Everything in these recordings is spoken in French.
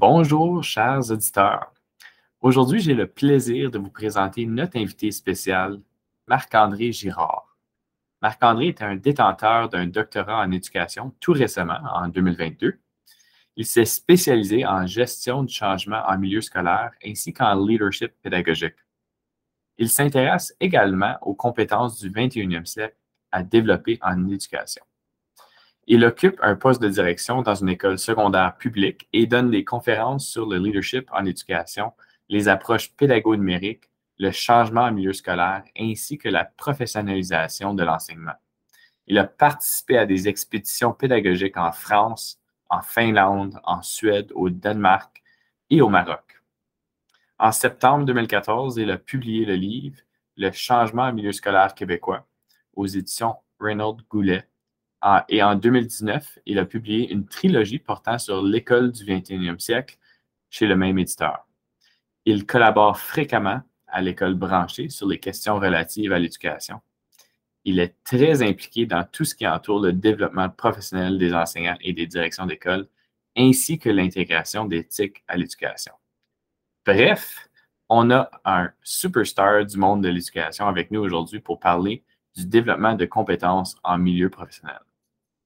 Bonjour, chers auditeurs. Aujourd'hui, j'ai le plaisir de vous présenter notre invité spécial, Marc-André Girard. Marc-André est un détenteur d'un doctorat en éducation tout récemment, en 2022. Il s'est spécialisé en gestion du changement en milieu scolaire ainsi qu'en leadership pédagogique. Il s'intéresse également aux compétences du 21e siècle à développer en éducation. Il occupe un poste de direction dans une école secondaire publique et donne des conférences sur le leadership en éducation, les approches pédago-numériques, le changement en milieu scolaire ainsi que la professionnalisation de l'enseignement. Il a participé à des expéditions pédagogiques en France, en Finlande, en Suède, au Danemark et au Maroc. En septembre 2014, il a publié le livre Le changement au milieu scolaire québécois aux éditions Reynolds Goulet. Et en 2019, il a publié une trilogie portant sur l'école du 21e siècle chez le même éditeur. Il collabore fréquemment à l'école branchée sur les questions relatives à l'éducation il est très impliqué dans tout ce qui entoure le développement professionnel des enseignants et des directions d'école, ainsi que l'intégration d'éthique à l'éducation. Bref, on a un superstar du monde de l'éducation avec nous aujourd'hui pour parler du développement de compétences en milieu professionnel.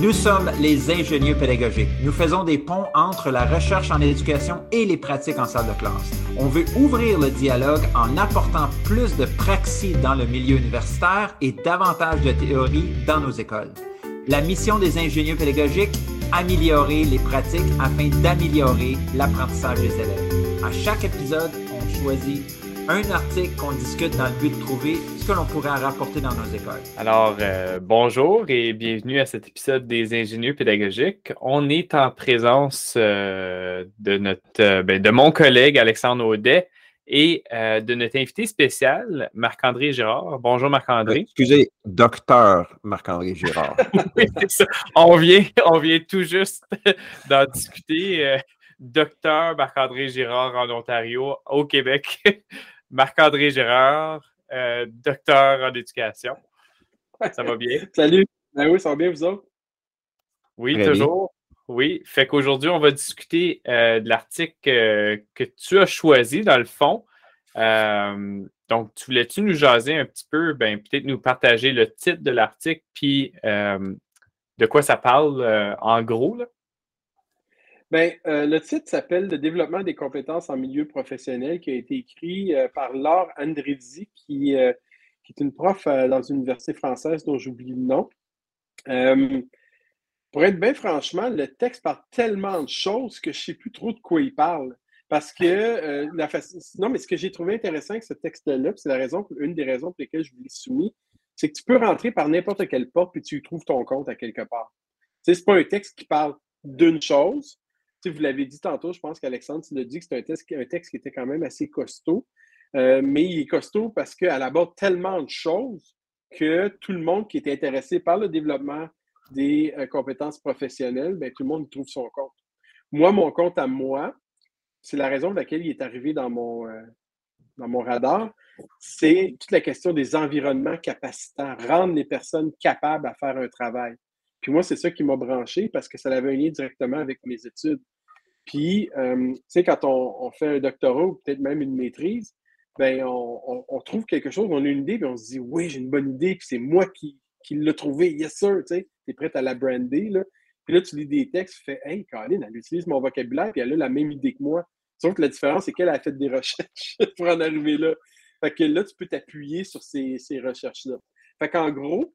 Nous sommes les ingénieurs pédagogiques. Nous faisons des ponts entre la recherche en éducation et les pratiques en salle de classe. On veut ouvrir le dialogue en apportant plus de praxis dans le milieu universitaire et davantage de théorie dans nos écoles. La mission des ingénieurs pédagogiques, améliorer les pratiques afin d'améliorer l'apprentissage des élèves. À chaque épisode, on choisit un article qu'on discute dans le but de trouver ce que l'on pourrait rapporter dans nos écoles. Alors, euh, bonjour et bienvenue à cet épisode des ingénieurs pédagogiques. On est en présence euh, de, notre, euh, ben, de mon collègue Alexandre Audet et de notre invité spécial, Marc-André Girard. Bonjour Marc-André. Excusez, docteur Marc-André Girard. oui, c'est ça. On vient, on vient tout juste d'en discuter. docteur Marc-André Girard en Ontario, au Québec. Marc-André Gérard, euh, docteur en éducation. Ça va bien? Salut. Ben oui, ça va bien, vous autres? Oui, toujours. Oui. Fait qu'aujourd'hui, on va discuter euh, de l'article euh, que tu as choisi, dans le fond. donc, tu voulais-tu nous jaser un petit peu, ben, peut-être nous partager le titre de l'article, puis de quoi ça parle en gros? Là? Bien, euh, le titre s'appelle Le développement des compétences en milieu professionnel, qui a été écrit euh, par Laure Andredi, qui, euh, qui, est une prof dans une université française dont j'oublie le nom. pour être bien franchement, le texte parle tellement de choses que je ne sais plus trop de quoi il parle. Parce que la non, mais ce que j'ai trouvé intéressant avec ce texte-là, c'est la raison, une des raisons pour lesquelles je vous l'ai soumis, c'est que tu peux rentrer par n'importe quelle porte puis tu trouves ton compte à quelque part. Ce n'est pas un texte qui parle d'une chose, vous l'avez dit tantôt, je pense qu'Alexandre, tu l'as dit que c'est un texte, un texte qui était quand même assez costaud. Euh, mais il est costaud parce qu'elle aborde tellement de choses que tout le monde qui est intéressé par le développement des euh, compétences professionnelles, bien, tout le monde trouve son compte. Moi, mon compte à moi, c'est la raison pour laquelle il est arrivé dans mon, euh, dans mon radar, c'est toute la question des environnements capacitants, rendre les personnes capables à faire un travail. Puis moi, c'est ça qui m'a branché parce que ça avait un lien directement avec mes études. Puis, euh, tu sais, quand on, fait un doctorat ou peut-être même une maîtrise, ben on, trouve quelque chose, on a une idée, puis on se dit, oui, j'ai une bonne idée, puis c'est moi qui, l'ai trouvé, yes sir, tu sais, tu es prête à la brander, là. Puis là, tu lis des textes, tu fais, hey, Colin, elle utilise mon vocabulaire, puis elle a la même idée que moi. Sauf que la différence, c'est qu'elle a fait des recherches pour en arriver là. Fait que là, tu peux t'appuyer sur ces recherches-là. Fait qu'en gros,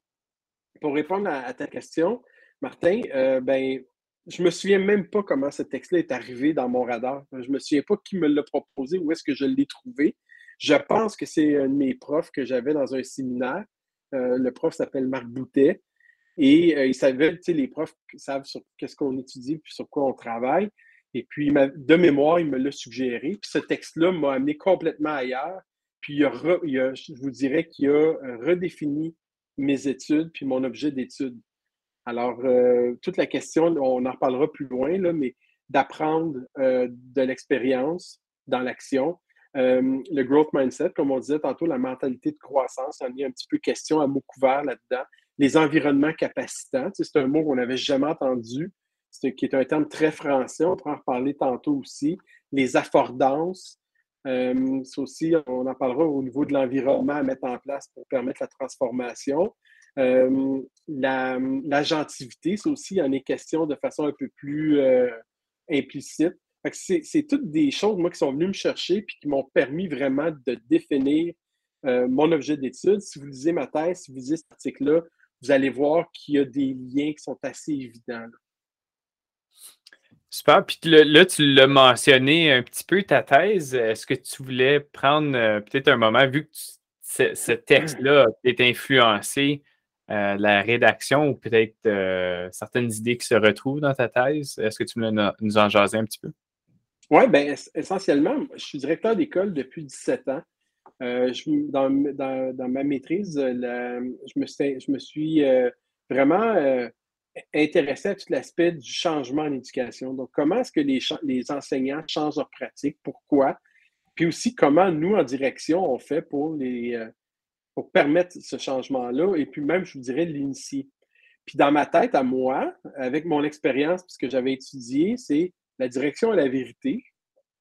pour répondre à, ta question, Martin, euh, ben, je me souviens même pas comment ce texte-là est arrivé dans mon radar. Je me souviens pas qui me l'a proposé, où est-ce que je l'ai trouvé. Je pense que c'est un de mes profs que j'avais dans un séminaire. Euh, le prof s'appelle Marc Boutet. Et euh, il savait, tu sais, les profs savent sur qu'est-ce qu'on étudie puis sur quoi on travaille. Et puis, de mémoire, il me l'a suggéré. Puis ce texte-là m'a amené complètement ailleurs. Puis je vous dirais qu'il a redéfini mes études puis mon objet d'étude. Alors, euh, toute la question, on en reparlera plus loin, là, mais d'apprendre euh, de l'expérience dans l'action. Euh, le growth mindset, comme on disait tantôt, la mentalité de croissance, on y a un petit peu question à mot couvert là-dedans. Les environnements capacitants, c'est un mot qu'on n'avait jamais entendu, qui est un terme très français, on pourra en reparler tantôt aussi. Les affordances, c'est aussi, on en parlera au niveau de l'environnement à mettre en place pour permettre la transformation. Euh, la, l'agentivité, c'est aussi, en est question de façon un peu plus euh, implicite. C'est, toutes des choses, moi, qui sont venues me chercher puis qui m'ont permis vraiment de définir euh, mon objet d'étude. Si vous lisez ma thèse, si vous lisez cet article-là, vous allez voir qu'il y a des liens qui sont assez évidents. Super. Puis là, tu l'as mentionné un petit peu, ta thèse. Est-ce que tu voulais prendre peut-être un moment, vu que ce, texte-là est influencé euh, la rédaction ou peut-être euh, certaines idées qui se retrouvent dans ta thèse? Est-ce que tu veux nous en jaser un petit peu? Oui, bien, essentiellement, je suis directeur d'école depuis 17 ans. Euh, dans, ma maîtrise, je, me, je, me, suis vraiment intéressé à tout l'aspect du changement en éducation. Donc, comment est-ce que les, les enseignants changent leur pratique? Pourquoi? Puis aussi, comment nous, en direction, on fait pour les, pour permettre ce changement-là? Et puis même, je vous dirais, l'initier. Puis dans ma tête, à moi, avec mon expérience, ce que j'avais étudié, c'est la direction et la vérité.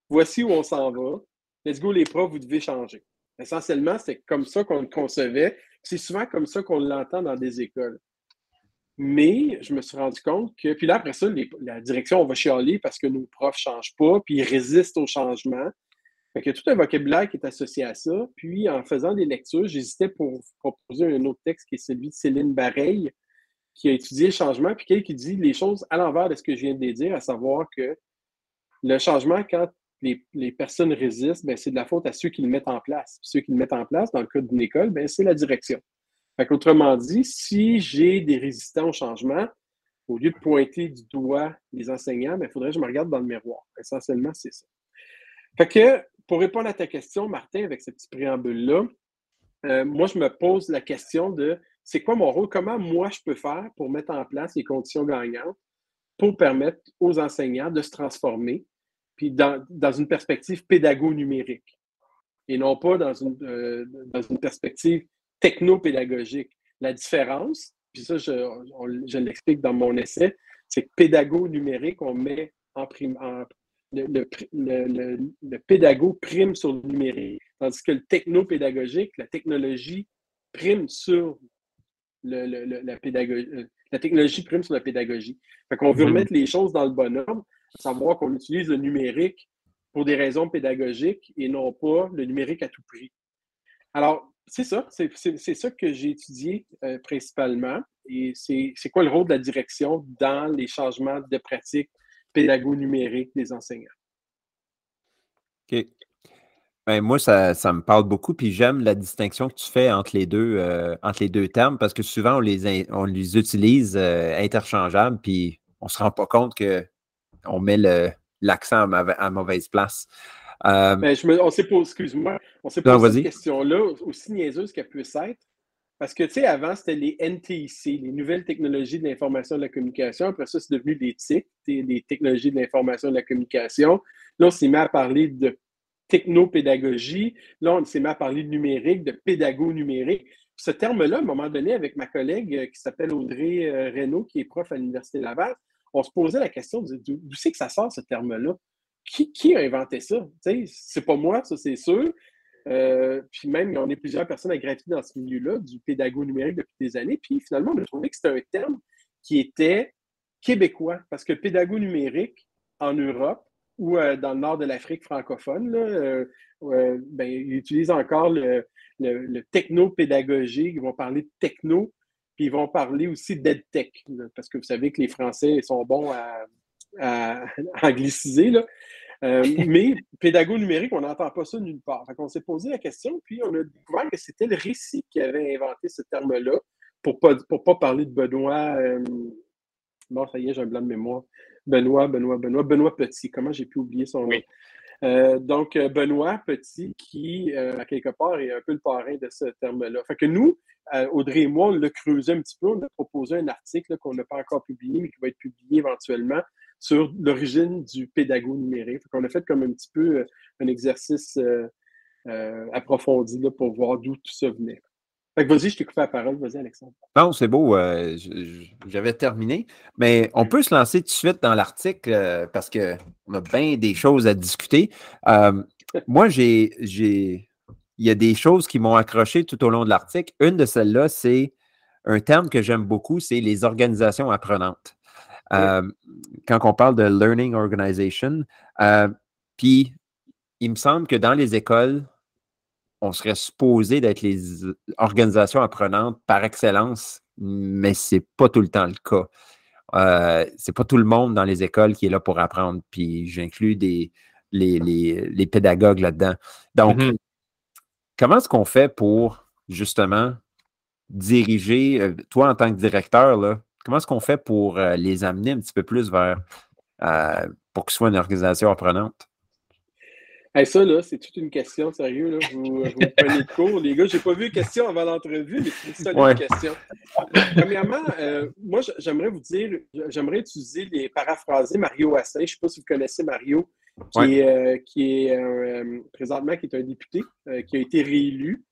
Voici où on s'en va. Let's go, les profs, vous devez changer. Essentiellement, c'est comme ça qu'on le concevait. C'est souvent comme ça qu'on l'entend dans des écoles. Mais je me suis rendu compte que, puis là, après ça, la direction, on va chialer parce que nos profs ne changent pas, puis ils résistent au changement. Fait a tout un vocabulaire qui est associé à ça. Puis, en faisant des lectures, j'hésitais pour proposer un autre texte qui est celui de Céline Bareil, qui a étudié le changement, puis qui dit les choses à l'envers de ce que je viens de dire, à savoir que le changement, quand les, personnes résistent, ben, c'est de la faute à ceux qui le mettent en place. ceux qui le mettent en place, dans le cas d'une école, ben, c'est la direction. Fait Autrement dit, si j'ai des résistants au changement, au lieu de pointer du doigt les enseignants, il ben, faudrait que je me regarde dans le miroir. Essentiellement, c'est ça. Fait que pour répondre à ta question, Martin, avec ce petit préambule-là, euh, moi, je me pose la question de c'est quoi mon rôle? Comment moi, je peux faire pour mettre en place les conditions gagnantes pour permettre aux enseignants de se transformer, puis dans, une perspective pédago-numérique et non pas dans une, euh, dans une perspective techno-pédagogique. La différence, puis ça, je, je l'explique dans mon essai, c'est que pédago-numérique, on met en, prime, en, le, le, le, pédago prime sur le numérique, tandis que le techno-pédagogique, la technologie prime sur la pédagogie. Euh, la technologie prime sur la pédagogie. Fait qu'on veut mhm. remettre les choses dans le bon ordre, savoir qu'on utilise le numérique pour des raisons pédagogiques et non pas le numérique à tout prix. Alors, c'est ça, c'est ça que j'ai étudié euh, principalement. Et c'est quoi le rôle de la direction dans les changements de pratique pédago numérique des enseignants? OK. Ben, moi, ça, me parle beaucoup, puis j'aime la distinction que tu fais entre les deux, euh, termes, parce que souvent, on les, on utilise euh, interchangeables, puis on ne se rend pas compte qu'on met l'accent à, mauvaise place. Euh, ben, je me, on s'est posé, excuse-moi, on s'est posé cette question-là, aussi niaiseuse qu'elle puisse être, parce que, tu sais, avant, c'était les NTIC, les nouvelles technologies de l'information et de la communication. Après ça, c'est devenu des TIC, des technologies de l'information et de la communication. Là, on s'est mis à parler de technopédagogie. Là, on s'est mis à parler de numérique, de pédago-numérique. Ce terme-là, à un moment donné, avec ma collègue euh, qui s'appelle Audrey euh, Reynaud, qui est prof à l'Université Laval, on se posait la question d'où c'est que ça sort, ce terme-là? Qui, a inventé ça? C'est pas moi, ça, c'est sûr. Euh, puis même, on est plusieurs personnes à graviter dans ce milieu-là, du pédago numérique depuis des années. Puis finalement, on a trouvé que c'était un terme qui était québécois, parce que pédago numérique en Europe ou euh, dans le nord de l'Afrique francophone, euh, ben, ils utilisent encore le, techno-pédagogie. Ils vont parler de techno, puis ils vont parler aussi d'EdTech, parce que vous savez que les Français sont bons à, à angliciser. Là. Euh, mais pédago numérique, on n'entend pas ça nulle part. on s'est posé la question, puis on a découvert que c'était le récit qui avait inventé ce terme-là, pour ne pas, pour pas parler de Benoît. Euh, bon, ça y est, j'ai un blanc de mémoire. Benoît, Benoît, Benoît, Benoît Petit. Comment j'ai pu oublier son nom? Euh, donc, Benoît Petit, qui, euh, à quelque part, est un peu le parrain de ce terme-là. Fait que nous, Audrey et moi, on l'a creusé un petit peu. On a proposé un article qu'on n'a pas encore publié, mais qui va être publié éventuellement sur l'origine du pédago numérique. On a fait comme un petit peu un exercice approfondi là, pour voir d'où tout ça venait. Vas-y, je t'ai coupé la parole. Vas-y, Alexandre. Non, c'est beau. Euh, j'avais terminé. Mais on peut se lancer tout de suite dans l'article euh, parce qu'on a bien des choses à discuter. Euh, moi, j'ai. Il y a des choses qui m'ont accroché tout au long de l'article. Une de celles-là, c'est un terme que j'aime beaucoup, c'est les organisations apprenantes. Quand on parle de learning organization, puis il me semble que dans les écoles, on serait supposé d'être les organisations apprenantes par excellence, mais ce n'est pas tout le temps le cas. Euh, c'est pas tout le monde dans les écoles qui est là pour apprendre, puis j'inclus des, les, pédagogues là-dedans. Donc, mm-hmm. comment est-ce qu'on fait pour justement diriger, euh, toi en tant que directeur, là, comment est-ce qu'on fait pour euh, les amener un petit peu plus vers, euh, pour qu'ils soient une organisation apprenante? ça, là, c'est toute une question, sérieux. Là. Vous, vous prenez de cours. Les gars, je n'ai pas vu de question avant l'entrevue, mais c'est une seule question. Premièrement, euh, moi, j'aimerais vous dire, j'aimerais utiliser les paraphraser Mario Assin. Je ne sais pas si vous connaissez Mario, qui est, euh, qui est euh, présentement qui est un député, qui a été réélu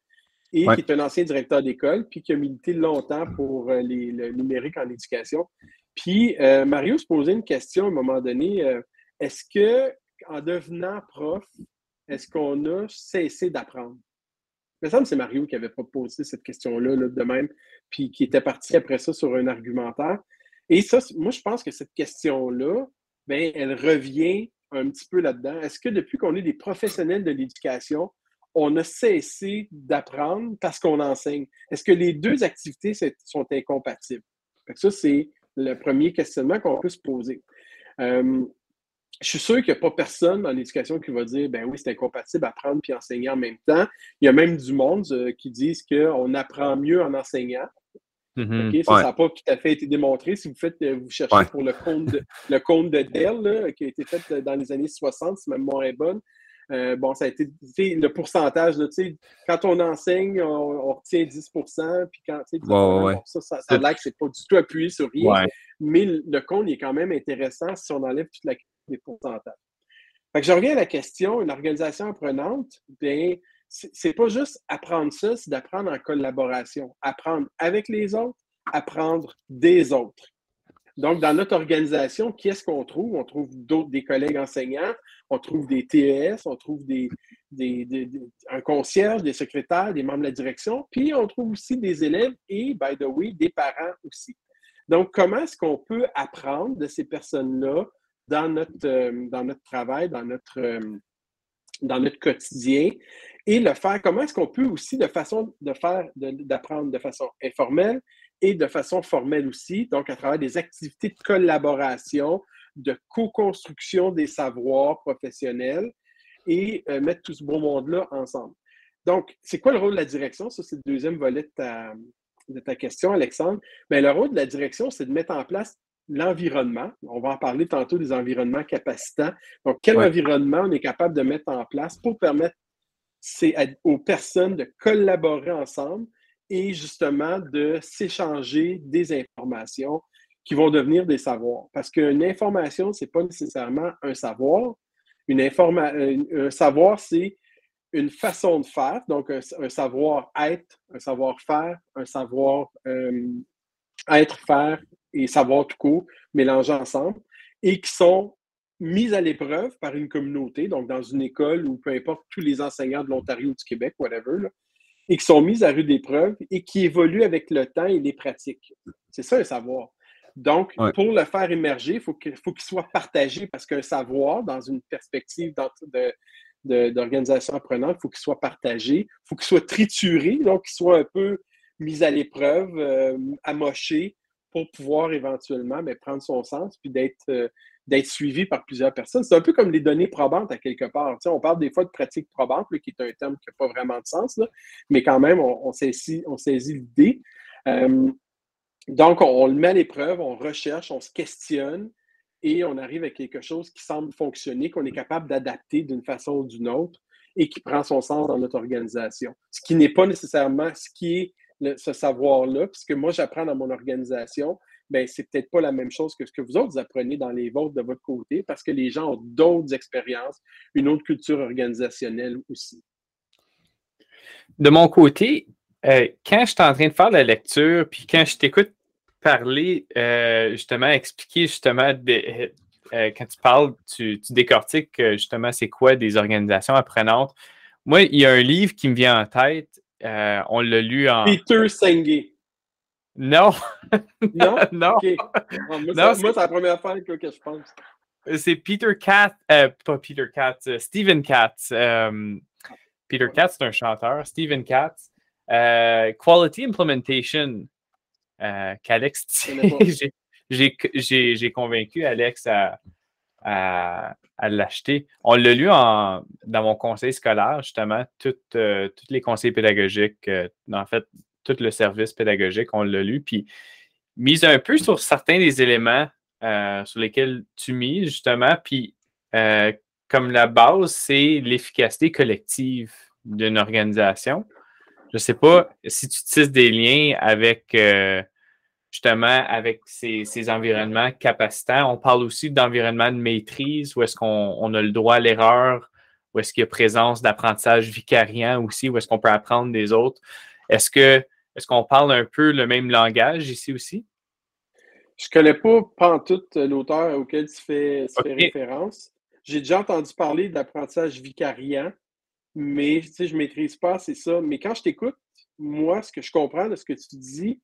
et qui est un ancien directeur d'école, puis qui a milité longtemps pour les, le numérique en éducation. Puis Mario se posait une question à un moment donné. Est-ce que en devenant prof, est-ce qu'on a cessé d'apprendre? Il me semble que c'est Mario qui avait proposé cette question-là de même, puis qui était parti après ça sur un argumentaire. Et ça, moi, je pense que cette question-là, ben, elle revient un petit peu là-dedans. Est-ce que depuis qu'on est des professionnels de l'éducation, on a cessé d'apprendre parce qu'on enseigne? Est-ce que les deux activités sont incompatibles? Ça, c'est le premier questionnement qu'on peut se poser. Euh, je suis sûr qu'il n'y a pas personne dans l'éducation qui va dire ben oui, c'est incompatible apprendre puis enseigner en même temps. Il y a même du monde euh, qui disent qu'on apprend mieux en enseignant. Mm-hmm. ça n'a pas tout à fait été démontré. Si vous faites, euh, vous cherchez pour le compte de, le compte de Dell, qui a été fait dans les années 60, si ma mémoire est bonne. Bon, ça a été le pourcentage. quand on enseigne, on, retient 10% puis quand ça, ça, ça a l'air que c'est pas du tout appuyé sur rien. Mais le compte est quand même intéressant si on enlève toute la des pourcentages. Fait que je reviens à la question, une organisation apprenante, bien, c'est pas juste apprendre ça, c'est d'apprendre en collaboration, apprendre avec les autres, apprendre des autres. Donc, dans notre organisation, qui est-ce qu'on trouve? On trouve d'autres, des collègues enseignants, on trouve des TES, on trouve des, un concierge, des secrétaires, des membres de la direction, puis on trouve aussi des élèves et, by the way, des parents aussi. Donc, comment est-ce qu'on peut apprendre de ces personnes-là dans notre, euh, dans notre travail, dans notre, euh, dans notre quotidien et le faire? Comment est-ce qu'on peut aussi, de façon de faire, d'apprendre de, façon informelle et de façon formelle aussi, donc à travers des activités de collaboration, de co-construction des savoirs professionnels et euh, mettre tout ce beau monde-là ensemble. Donc, c'est quoi le rôle de la direction? Ça, c'est le deuxième volet de ta, de ta question, Alexandre. Bien, le rôle de la direction, c'est de mettre en place l'environnement. On va en parler tantôt des environnements capacitants. Donc, quel environnement on est capable de mettre en place pour permettre aux personnes de collaborer ensemble et justement de s'échanger des informations qui vont devenir des savoirs. Parce qu'une information, ce n'est pas nécessairement un savoir. Une un savoir, c'est une façon de faire, donc un, savoir-être, un savoir-faire, un savoir-être-faire, euh, et savoir tout court mélangés ensemble et qui sont mis à l'épreuve par une communauté, donc dans une école ou peu importe tous les enseignants de l'Ontario ou du Québec, whatever, et qui sont mis à rude épreuve et qui évoluent avec le temps et les pratiques. C'est ça un savoir. Donc, pour le faire émerger, il faut qu'il soit partagé parce qu'un savoir, dans une perspective d'organisation apprenante, il faut qu'il soit partagé, il faut qu'il soit trituré, donc qu'il soit un peu mis à l'épreuve, euh, amoché, pour pouvoir éventuellement mais, prendre son sens puis d'être euh, d'être suivi par plusieurs personnes. C'est un peu comme les données probantes à quelque part. on parle des fois de pratique probante, qui est un terme qui n'a pas vraiment de sens, mais quand même, on, saisit, on saisit l'idée. Euh, donc, on, le met à l'épreuve, on recherche, on se questionne et on arrive à quelque chose qui semble fonctionner, qu'on est capable d'adapter d'une façon ou d'une autre et qui prend son sens dans notre organisation. Ce qui n'est pas nécessairement ce qui est ce savoir-là, puisque moi, j'apprends dans mon organisation, ben, c'est peut-être pas la même chose que ce que vous autres apprenez dans les vôtres de votre côté, parce que les gens ont d'autres expériences, une autre culture organisationnelle aussi. De mon côté, euh, quand je suis en train de faire la lecture, puis quand je t'écoute parler, euh, justement, expliquer justement euh, quand tu parles, tu, tu décortiques justement c'est quoi des organisations apprenantes. Moi, il y a un livre qui me vient en tête. on l'a lu en. Peter Senge. Non. Non? non. Moi, c'est la première fois que, je pense. C'est Peter Katz, pas Peter Katz, Stephen Katz. Peter Katz, c'est un chanteur. Stephen Katz. Euh, quality Implementation, euh, qu'Alex, j'ai convaincu Alex à, à, l'acheter. On l'a lu en, dans mon conseil scolaire, justement, euh, tous les conseils pédagogiques, en fait, tout le service pédagogique, on l'a lu. Puis, mise un peu sur certains des éléments sur lesquels tu mises, justement. Puis, comme la base, c'est l'efficacité collective d'une organisation. Je ne sais pas si tu tisses des liens avec euh, justement avec ces, environnements capacitants. On parle aussi d'environnement de maîtrise, où est-ce qu'on a le droit à l'erreur, où est-ce qu'il y a présence d'apprentissage vicariant aussi, où est-ce qu'on peut apprendre des autres. Est-ce que est-ce qu'on parle un peu le même langage ici aussi? Je ne connais pas tout l'auteur auquel tu fais, référence. J'ai déjà entendu parler d'apprentissage vicariant mais tu sais, je ne maîtrise pas, c'est ça. Mais quand je t'écoute, moi, ce que je comprends de ce que tu dis,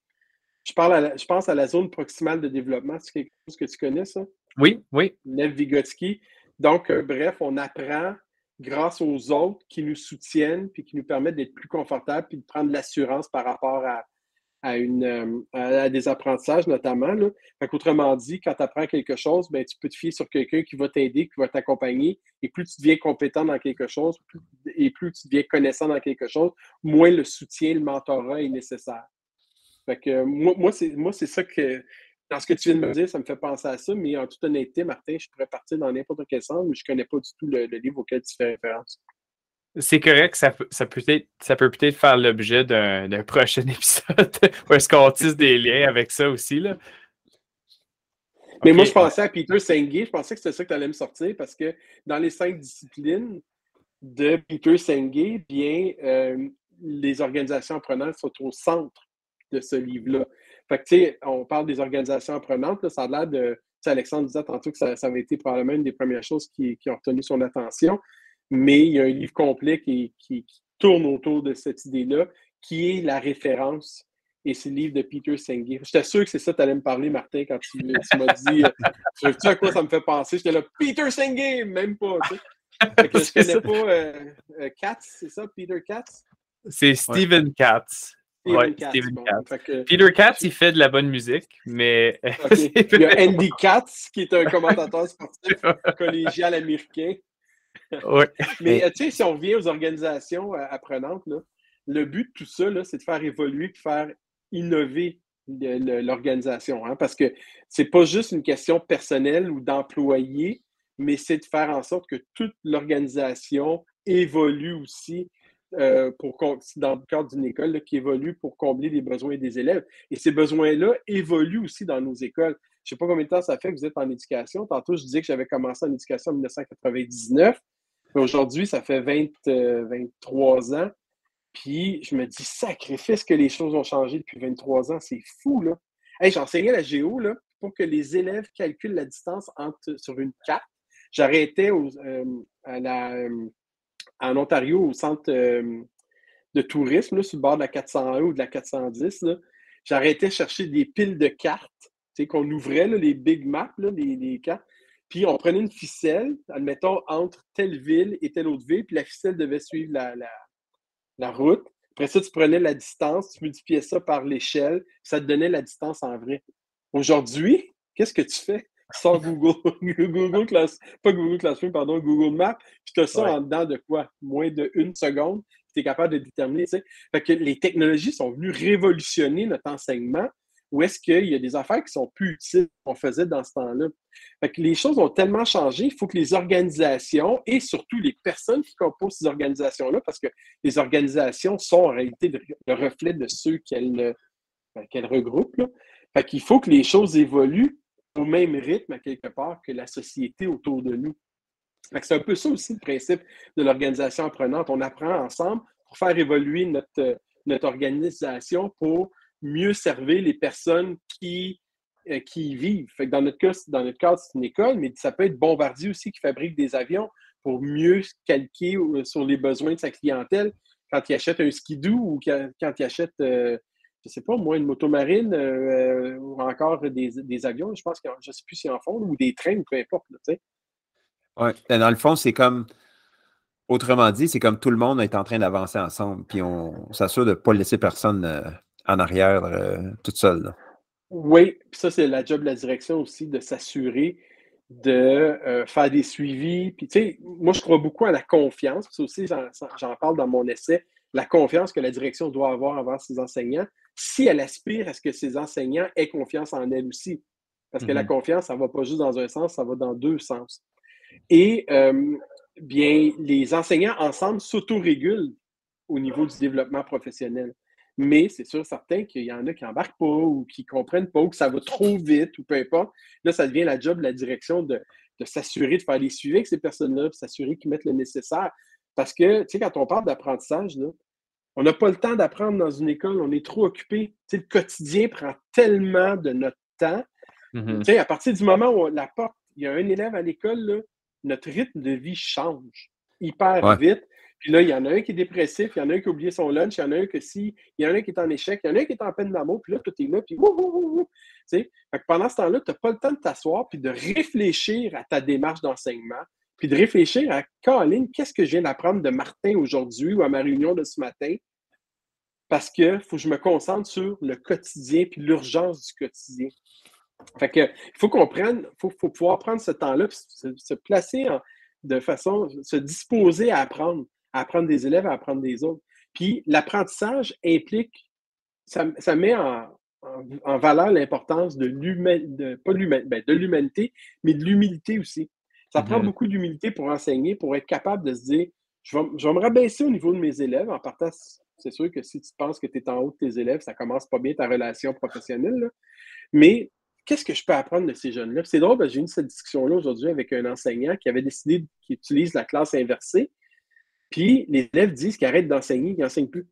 je, parle je pense à la zone proximale de développement. C'est quelque chose que tu connais, ça? Oui, oui. Nev Vygotsky. Donc, euh, bref, on apprend grâce aux autres qui nous soutiennent puis qui nous permettent d'être plus confortables puis de prendre l'assurance par rapport à, à, une, euh, à des apprentissages notamment. Là. Autrement dit, quand tu apprends quelque chose, ben, tu peux te fier sur quelqu'un qui va t'aider, qui va t'accompagner. Et plus tu deviens compétent dans quelque chose, et plus tu deviens connaissant dans quelque chose, moins le soutien, le mentorat est nécessaire. Fait que, moi, moi c'est ça que, dans ce que tu viens de me dire, ça me fait penser à ça, mais en toute honnêteté, Martin, je pourrais partir dans n'importe quel sens, mais je ne connais pas du tout le livre auquel tu fais référence. C'est correct, ça, ça peut peut-être ça peut peut-être faire l'objet d'un prochain épisode où est-ce qu'on tisse des liens avec ça aussi. Là. Mais moi, je pensais à Peter Senge, je pensais que c'était ça que tu allais me sortir parce que dans les cinq disciplines de Peter Senge, bien, euh, les organisations apprenantes sont au centre de ce livre-là. Fait que, tu sais, on parle des organisations apprenantes, ça a l'air de. Alexandre disait tantôt que ça, ça, avait été probablement une des premières choses qui, qui ont retenu son attention mais il y a un livre complet qui, tourne autour de cette idée-là, qui est la référence. Et c'est le livre de Peter Senge. J'étais sûr que c'est ça que tu allais me parler, Martin, quand tu, m'as dit euh, Tu à quoi ça me fait penser? J'étais là, Peter Senge Même pas. Tu sais. que je connais pas euh, euh, Katz, c'est ça, Peter Katz? C'est Stephen Katz. Katz. Peter Katz, il fait de la bonne musique, mais. il y a Andy Katz, qui est un commentateur sportif collégial américain. Mais tu sais, si on revient aux organisations euh, apprenantes, le but de tout ça, c'est de faire évoluer et faire innover l'organisation. Hein, parce que c'est pas juste une question personnelle ou d'employé, mais c'est de faire en sorte que toute l'organisation évolue aussi euh, pour, dans le cadre d'une école qui évolue pour combler les besoins des élèves. Et ces besoins-là évoluent aussi dans nos écoles. Je ne sais pas combien de temps ça fait que vous êtes en éducation. Tantôt, je disais que j'avais commencé en éducation en 1999. Aujourd'hui, ça fait 23 euh, ans. Puis je me dis, sacrifice que les choses ont changé depuis 23 ans. C'est fou, là. J'enseignais la géo là, pour que les élèves calculent la distance entre, sur une carte. J'arrêtais euh, euh, en Ontario au centre de tourisme, là, sur le bord de la 401 ou de la 410. J'arrêtais chercher des piles de cartes qu'on ouvrait, les big maps, les, cartes. Puis on prenait une ficelle, admettons, entre telle ville et telle autre ville, puis la ficelle devait suivre la, route. Après ça, tu prenais la distance, tu multipliais ça par l'échelle, ça te donnait la distance en vrai. Aujourd'hui, qu'est-ce que tu fais? Sans Google, Google Class, pas Google Classroom, pardon, Google Maps, puis tu as ça en dedans de quoi? Moins de une seconde, tu es capable de déterminer. Fait que les technologies sont venues révolutionner notre enseignement, ou est-ce qu'il y a des affaires qui sont plus utiles qu'on faisait dans ce temps-là? les choses ont tellement changé, il faut que les organisations et surtout les personnes qui composent ces organisations-là, parce que les organisations sont en réalité le reflet de ceux qu'elles ben, regroupent. Fait qu'il faut que les choses évoluent au même rythme, quelque part, que la société autour de nous. C'est un peu ça aussi le principe de l'organisation apprenante. On apprend ensemble pour faire évoluer notre, notre organisation pour mieux servir les personnes qui, euh, qui y vivent. Dans notre cas, dans notre cadre, c'est une école, mais ça peut être Bombardier aussi qui fabrique des avions pour mieux calquer euh, sur les besoins de sa clientèle quand il achète un skidoo ou quand il achète, euh, je ne sais pas, moi, une motomarine ou encore des, avions. Je pense que je ne sais plus s'ils en font, ou des trains, peu importe. Oui, dans le fond, c'est comme Autrement dit, c'est comme tout le monde est en train d'avancer ensemble, puis on, s'assure de ne pas laisser personne en arrière toute seule. Oui, puis ça, c'est la job de la direction aussi, de s'assurer de euh, faire des suivis. Puis, tu sais, moi, je crois beaucoup à la confiance. Ça aussi, j'en parle dans mon essai, la confiance que la direction doit avoir envers ses enseignants, si elle aspire à ce que ses enseignants aient confiance en elle aussi. Parce que la mm-hmm. confiance, ça ne va pas juste dans un sens, ça va dans deux sens. Et euh, bien, les enseignants ensemble s'autorégulent au niveau du développement professionnel. Mais c'est sûr, certain qu'il y en a qui n'embarquent pas ou qui ne comprennent pas ou que ça va trop vite ou peu importe. Là, ça devient la job de la direction de, s'assurer de faire les suivis avec ces personnes-là, de s'assurer qu'ils mettent le nécessaire. Parce que, tu sais, quand on parle d'apprentissage, on n'a pas le temps d'apprendre dans une école, on est trop occupé. Tu sais, le quotidien prend tellement de notre temps. Mm-hmm. Tu sais, à partir du moment où la porte, il y a un élève à l'école, notre rythme de vie change hyper vite. Puis là, il y en a un qui est dépressif, il y en a un qui a oublié son lunch, il y en a un que si, il y en a un qui est en échec, il y en a un qui est en peine d'amour, puis là, tout est là, puis tu sais, pendant ce temps-là, tu n'as pas le temps de t'asseoir puis de réfléchir à ta démarche d'enseignement, puis de réfléchir à Caroline, qu'est-ce que je viens d'apprendre de Martin aujourd'hui ou à ma réunion de ce matin? Parce qu'il faut que je me concentre sur le quotidien puis l'urgence du quotidien. Fait que, il faut qu'on prenne, il faut, pouvoir prendre ce temps-là, se, se, placer de façon, se disposer à apprendre, à apprendre des élèves, à apprendre des autres. Puis l'apprentissage implique, ça, met en, valeur l'importance de l'humanité, pas ben, de l'humanité, mais de l'humilité aussi. Ça prend mm-hmm. beaucoup d'humilité pour enseigner, pour être capable de se dire, je vais, je vais me rabaisser au niveau de mes élèves en partant c'est sûr que si tu penses que tu es en haut de tes élèves, ça commence pas bien ta relation professionnelle. Mais qu'est-ce que je peux apprendre de ces jeunes-là? C'est drôle parce que j'ai eu cette discussion-là aujourd'hui avec un enseignant qui avait décidé qu'il utilise la classe inversée. Puis les élèves disent qu'ils arrêtent d'enseigner, qu'ils n'enseignent plus.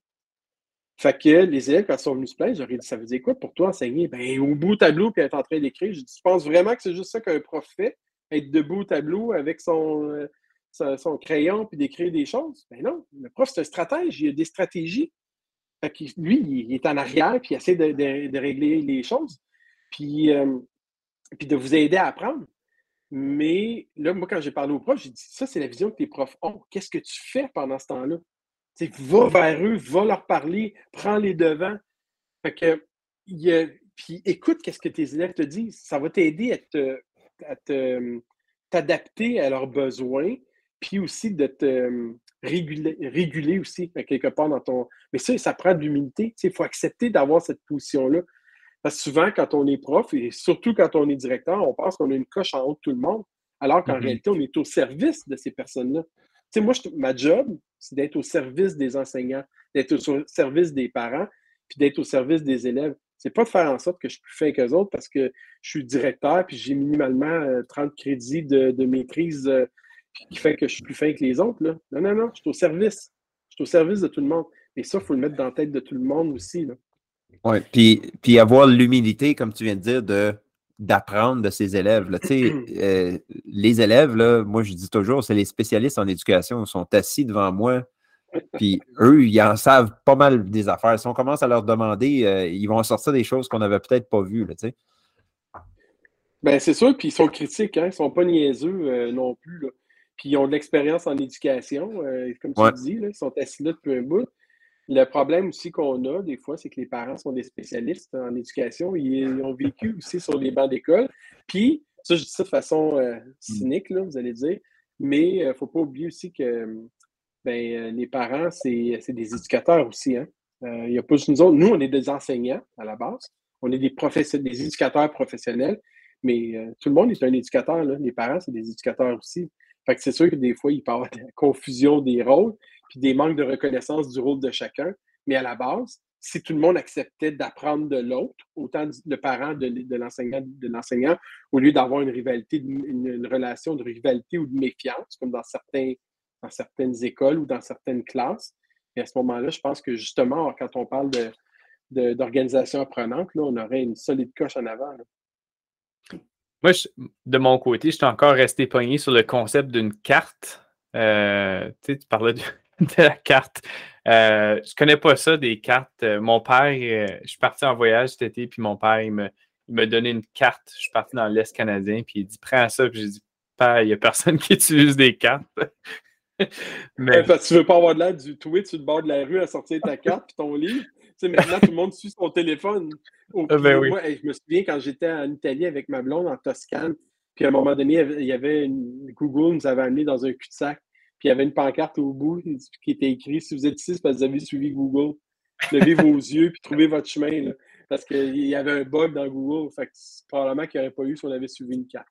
Fait que les élèves, quand ils sont venus se plaindre, j'aurais dit Ça veut dire quoi pour toi enseigner? Ben, au bout du tableau, puis être en train d'écrire. Je dis Tu penses vraiment que c'est juste ça qu'un prof fait? Être debout au tableau avec son, euh, son, crayon puis d'écrire des choses? Ben non. Le prof, c'est un stratège, il a des stratégies. Fait que lui, il est en arrière puis il essaie de régler les choses puis, euh, puis de vous aider à apprendre. Mais là, moi, quand j'ai parlé aux profs, j'ai dit ça, c'est la vision que tes profs ont. Qu'est-ce que tu fais pendant ce temps-là? Va vers eux, va leur parler, prends les devants. Fait que, puis écoute qu'est-ce que tes élèves te disent. Ça va t'aider à, t'adapter à leurs besoins, puis aussi de te réguler, réguler aussi, quelque part dans ton. Mais ça, ça prend de l'humilité. Il faut accepter d'avoir cette position-là. Parce que souvent, quand on est prof, et surtout quand on est directeur, on pense qu'on a une coche en haut de tout le monde, alors qu'en mm-hmm. réalité, on est au service de ces personnes-là. Tu sais, moi, ma job, c'est d'être au service des enseignants, d'être au service des parents, puis d'être au service des élèves. C'est pas de faire en sorte que je suis plus fin qu'eux autres parce que je suis directeur puis j'ai minimalement 30 euh, crédits de, maîtrise euh, qui fait que je suis plus fin que les autres. Là. Non, non, non, je suis au service. Je suis au service de tout le monde. Et ça, il faut le mettre dans la tête de tout le monde aussi. Oui, puis, puis avoir l'humilité, comme tu viens de dire, de d'apprendre de ses élèves. Là. Euh, les élèves, là, moi je dis toujours, c'est les spécialistes en éducation, ils sont assis devant moi, puis eux, ils en savent pas mal des affaires. Si on commence à leur demander, euh, ils vont sortir des choses qu'on n'avait peut-être pas vues. Là, ben, c'est sûr, puis ils sont critiques, hein? ils ne sont pas niaiseux euh, non plus. Là. Puis ils ont de l'expérience en éducation, comme tu dis, là, ils sont assis là depuis un bout. Le problème aussi qu'on a, des fois, c'est que les parents sont des spécialistes en éducation. Ils ont vécu aussi sur les bancs d'école. Puis, ça, je dis ça de façon euh, cynique, là, vous allez dire. Mais il euh, ne faut pas oublier aussi que ben, euh, les parents, c'est des éducateurs aussi. Hein? Il n'y a pas juste nous autres. Nous, on est des enseignants à la base. on est des, des éducateurs professionnels, mais euh, tout le monde est un éducateur. Là. Les parents, c'est des éducateurs aussi. Fait que c'est sûr que des fois, il peut y avoir de la confusion des rôles, puis des manques de reconnaissance du rôle de chacun. Mais à la base, si tout le monde acceptait d'apprendre de l'autre, autant le parent de, de l'enseignant, au lieu d'avoir une rivalité, une, relation de rivalité ou de méfiance, comme dans, certains, dans certaines écoles ou dans certaines classes. Et à ce moment-là, je pense que justement, quand on parle de, d'organisation apprenante, là, on aurait une solide coche en avant. Moi, de mon côté, je suis encore resté pogné sur le concept d'une carte. Euh, tu parlais de, de la carte. Euh, je connais pas ça, des cartes. Euh, mon père, euh, je suis parti en voyage cet été, puis mon père, il me, il donné une carte. Je suis parti dans l'Est canadien, puis il dit Prends ça. Puis j'ai dit Père, il n'y a personne qui utilise des cartes. Mais... tu veux pas avoir de l'air du tweet sur le bord de la rue à sortir ta carte puis ton livre. Tu sais, maintenant, tout le monde suit son téléphone. Ah, ben oui. je me souviens quand j'étais en Italie avec ma blonde en Toscane, puis à un moment donné, il y avait une... Google nous avait amené dans un cul-de-sac il y avait une pancarte au bout qui était écrit Si vous êtes ici, c'est parce que vous avez suivi Google. Levez vos yeux puis trouvez votre chemin. parce qu'il y avait un bug dans Google. Fait que probablement qu'il n'y aurait pas eu si on avait suivi une carte.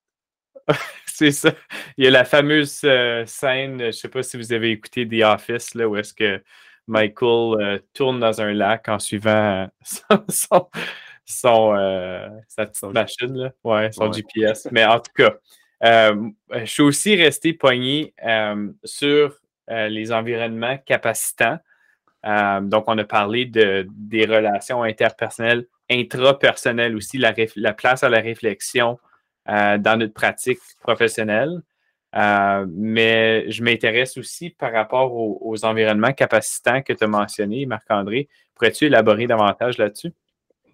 c'est ça. Il y a la fameuse euh, scène, je ne sais pas si vous avez écouté The Office, là, où est-ce que Michael euh, tourne dans un lac en suivant son, sa petite machine, là. Ouais, son GPS. Mais en tout cas, euh, je suis aussi resté pogné euh, sur euh, les environnements capacitants. donc, on a parlé de, des relations interpersonnelles, intrapersonnelles aussi, la, la place à la réflexion dans notre pratique professionnelle. mais je m'intéresse aussi par rapport aux, environnements capacitants que tu as mentionnés, Marc-André. Pourrais-tu élaborer davantage là-dessus?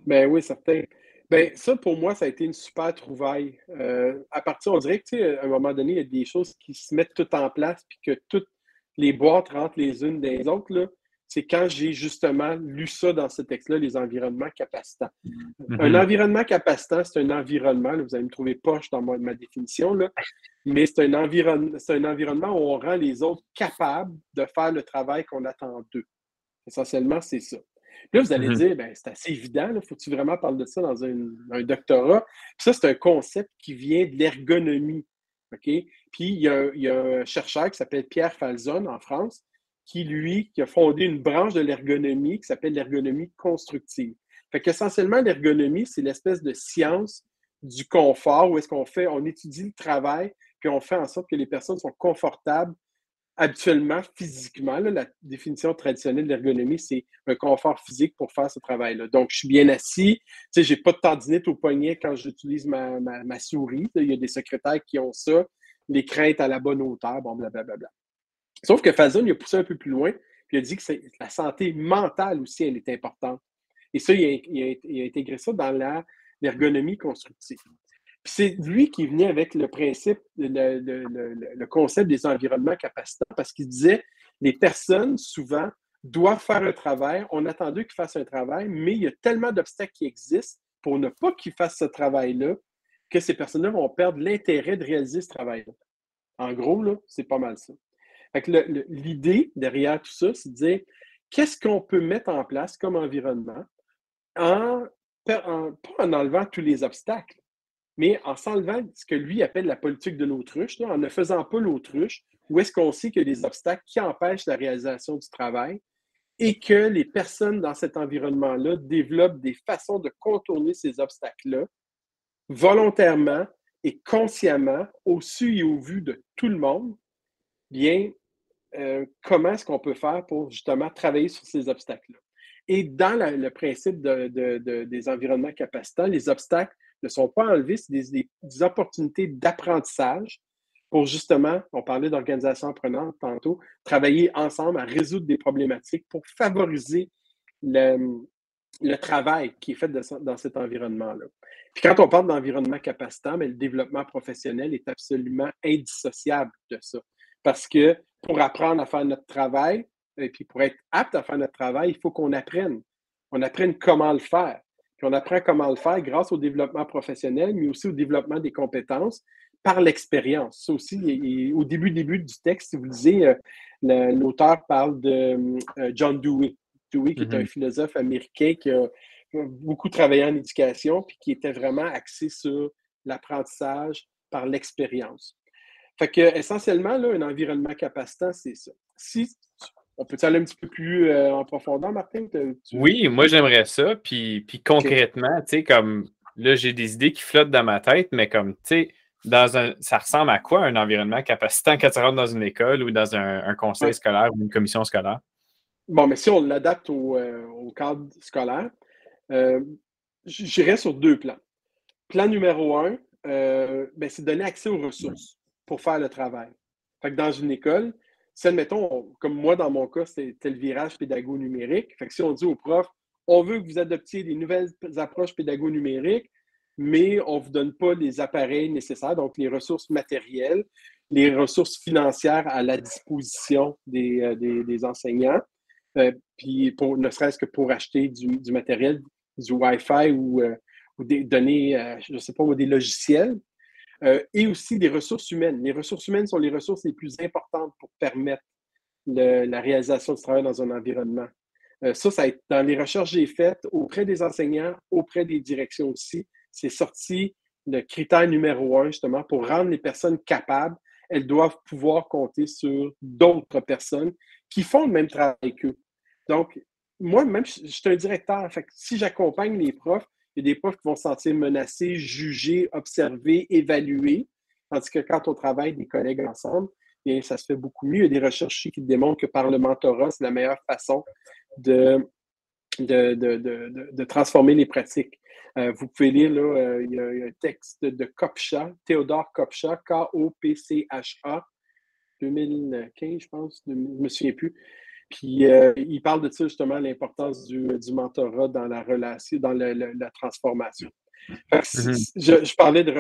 Ben oui, certain. Ben, ça, pour moi, ça a été une super trouvaille. Euh, à partir, on dirait que, à un moment donné, il y a des choses qui se mettent toutes en place, puis que toutes les boîtes rentrent les unes des autres, là. C'est quand j'ai justement lu ça dans ce texte-là, les environnements capacitants. Mm-hmm. Un environnement capacitant, c'est un environnement, vous allez me trouver poche dans ma, définition, là, mais c'est un, environnement, un environnement où on rend les autres capables de faire le travail qu'on attend d'eux. Essentiellement, c'est ça là, vous allez mm-hmm. dire, ben, c'est assez évident, faut-tu vraiment parler de ça dans un, doctorat? Puis ça, c'est un concept qui vient de l'ergonomie. OK? Puis il y, a, un chercheur qui s'appelle Pierre Falzon en France, qui, lui, a fondé une branche de l'ergonomie qui s'appelle l'ergonomie constructive. Fait qu'essentiellement, l'ergonomie, c'est l'espèce de science du confort où est-ce qu'on fait, on étudie le travail, puis on fait en sorte que les personnes sont confortables habituellement, physiquement, la définition traditionnelle de l'ergonomie, c'est un confort physique pour faire ce travail-là. Donc, je suis bien assis. Tu sais, j'ai pas de tendinite au poignet quand j'utilise ma, souris. Il y a des secrétaires qui ont ça. Les craintes à la bonne hauteur, bon, blablabla. Sauf que Fazon, il a poussé un peu plus loin. Puis il a dit que la santé mentale aussi, elle est importante. Et ça, il a, intégré ça dans l'ergonomie constructive c'est lui qui venait avec le principe, le, concept des environnements capacitants, parce qu'il disait les personnes, souvent, doivent faire un travail, on attend d'eux qu'ils fassent un travail, mais il y a tellement d'obstacles qui existent pour ne pas qu'ils fassent ce travail-là que ces personnes-là vont perdre l'intérêt de réaliser ce travail-là. En gros, là, c'est pas mal ça. L'idée derrière tout ça, c'est de dire qu'est-ce qu'on peut mettre en place comme environnement en, pas en enlevant tous les obstacles, mais en s'enlevant ce que lui appelle la politique de l'autruche, en ne faisant pas l'autruche, où est-ce qu'on sait qu'il y a des obstacles qui empêchent la réalisation du travail et que les personnes dans cet environnement-là développent des façons de contourner ces obstacles-là volontairement et consciemment, au su et au vu de tout le monde, bien, euh, comment est-ce qu'on peut faire pour justement travailler sur ces obstacles-là? Et dans le principe des environnements capacitants, les obstacles ne sont pas enlevés, c'est des, opportunités d'apprentissage pour justement, on parlait d'organisation apprenante tantôt, travailler ensemble à résoudre des problématiques pour favoriser le, travail qui est fait dans cet environnement-là. Puis quand on parle d'environnement capacitant, le développement professionnel est absolument indissociable de ça. Parce que pour apprendre à faire notre travail, et puis pour être apte à faire notre travail, il faut qu'on apprenne. On apprenne comment le faire. Puis on apprend comment le faire grâce au développement professionnel, mais aussi au développement des compétences par l'expérience. Ça aussi, au début, début du texte, si vous lisez, euh, l'auteur parle de euh, John Dewey. Dewey, qui est un mm-hmm. philosophe américain qui a beaucoup travaillé en éducation, puis qui était vraiment axé sur l'apprentissage par l'expérience. Fait que, essentiellement, là, un environnement capacitant, c'est ça. Si on peut aller un petit peu plus euh, en profondeur, Martin? Oui, moi j'aimerais ça. Puis, puis concrètement, tu sais, comme là, j'ai des idées qui flottent dans ma tête, mais comme, tu sais, dans un, ça ressemble à quoi un environnement capacitant quand tu rentres dans une école ou dans un, conseil scolaire ou une commission scolaire? Bon, mais si on l'adapte au, euh, cadre scolaire, euh, j'irais sur deux plans. Plan numéro un, ben, c'est donner accès aux ressources pour faire le travail. Dans une école, si, admettons, comme moi, dans mon cas, c'était le virage pédago-numérique. Fait si on dit aux profs, on veut que vous adoptiez des nouvelles approches pédago-numériques, mais on ne vous donne pas les appareils nécessaires, donc les ressources matérielles, les ressources financières à la disposition des, euh, enseignants, euh, puis ne serait-ce que pour acheter du, matériel, du Wi-Fi ou, euh, des données, je ne sais pas, ou des logiciels, et aussi des ressources humaines. Les ressources humaines sont les ressources les plus importantes pour permettre la réalisation du travail dans un environnement. ça, ça a été dans les recherches que j'ai faites auprès des enseignants, auprès des directions aussi c'est sorti le critère numéro un, justement, pour rendre les personnes capables. Elles doivent pouvoir compter sur d'autres personnes qui font le même travail qu'eux. Donc, moi, même, je suis un directeur. Fait si j'accompagne les profs, il y a des profs qui vont se sentir menacés, jugés, observés, évalués. Tandis que quand on travaille des collègues ensemble, bien, ça se fait beaucoup mieux. Il y a des recherches qui démontrent que par le mentorat, c'est la meilleure façon de, de, de transformer les pratiques. Euh, vous pouvez lire, là, euh, il, y a, un texte de Kopcha, Théodore Kopcha, K-O-P-C-H-A, 2015, je pense, je ne me souviens plus. Puis euh, il parle de ça justement, l'importance du, mentorat dans la relation, dans la transformation. Mm-hmm. je, parlais de,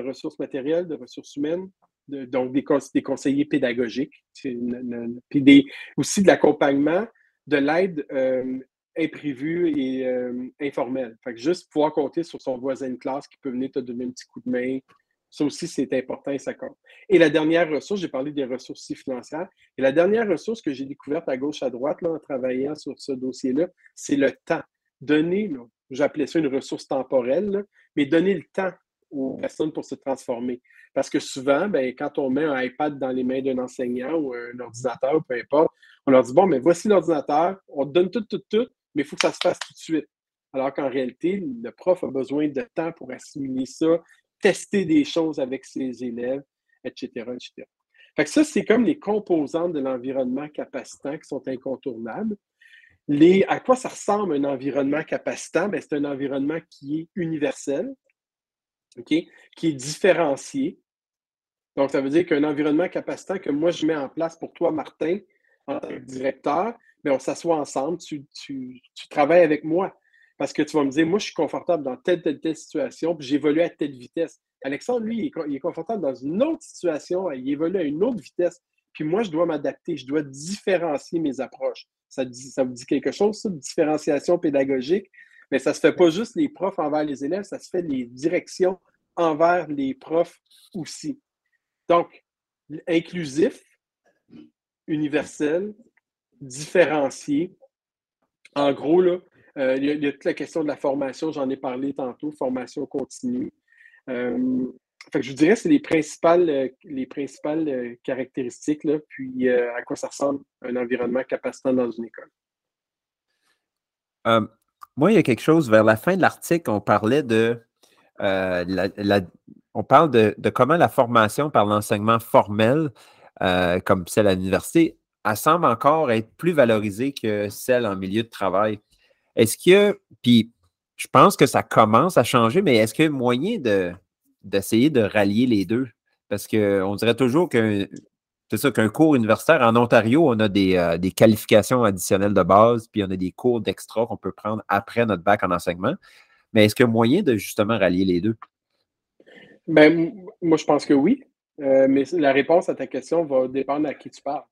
ressources matérielles, de ressources humaines, donc des, des, conseillers pédagogiques, puis aussi de l'accompagnement, de l'aide imprévu et euh, informel. Fait que juste pouvoir compter sur son voisin de classe qui peut venir te donner un petit coup de main, ça aussi, c'est important et ça compte. Et la dernière ressource, j'ai parlé des ressources financières, et la dernière ressource que j'ai découverte à gauche, à droite, là, en travaillant sur ce dossier-là, c'est le temps. Donner, j'appelais ça une ressource temporelle, mais donner le temps aux personnes pour se transformer. Parce que souvent, ben, quand on met un iPad dans les mains d'un enseignant ou un ordinateur, peu importe, on leur dit Bon, mais voici l'ordinateur, on te donne tout, tout, tout, mais il faut que ça se fasse tout de suite. Alors qu'en réalité, le prof a besoin de temps pour assimiler ça, tester des choses avec ses élèves, etc. Fait que ça, c'est comme les composantes de l'environnement capacitant qui sont incontournables. Les, à quoi ça ressemble un environnement capacitant? Ben, c'est un environnement qui est universel, qui est différencié. Donc, ça veut dire qu'un environnement capacitant que moi, je mets en place pour toi, Martin, en tant que directeur, mais on s'assoit ensemble, tu, travailles avec moi. Parce que tu vas me dire, moi, je suis confortable dans telle, telle, telle situation, puis j'évolue à telle vitesse. Alexandre, lui, il est, confortable dans une autre situation, il évolue à une autre vitesse. Puis moi, je dois m'adapter, je dois différencier mes approches. Ça, ça vous dit quelque chose, ça, différenciation pédagogique? Mais ça ne se fait pas juste les profs envers les élèves, ça se fait les directions envers les profs aussi. Donc, inclusif, universel, différencier. En gros, là, euh, il, y a, toute la question de la formation, j'en ai parlé tantôt, formation continue. Euh, je vous dirais que c'est les principales, euh, les principales caractéristiques, là, puis à quoi ça ressemble un environnement capacitant dans une école. moi, il y a quelque chose, vers la fin de l'article, on parlait de on parle de, comment la formation par l'enseignement formel, comme celle à l'université, elle semble encore être plus valorisée que celle en milieu de travail. Est-ce que, puis je pense que ça commence à changer, mais est-ce qu'il y a moyen d'essayer de, rallier les deux? Parce qu'on dirait toujours qu'un qu'un cours universitaire en Ontario, on a euh, des, qualifications additionnelles de base, puis on a des cours d'extra qu'on peut prendre après notre bac en enseignement. Mais est-ce qu'il y a moyen de justement rallier les deux? Ben, moi, je pense que oui. Euh, mais la réponse à ta question va dépendre à qui tu parles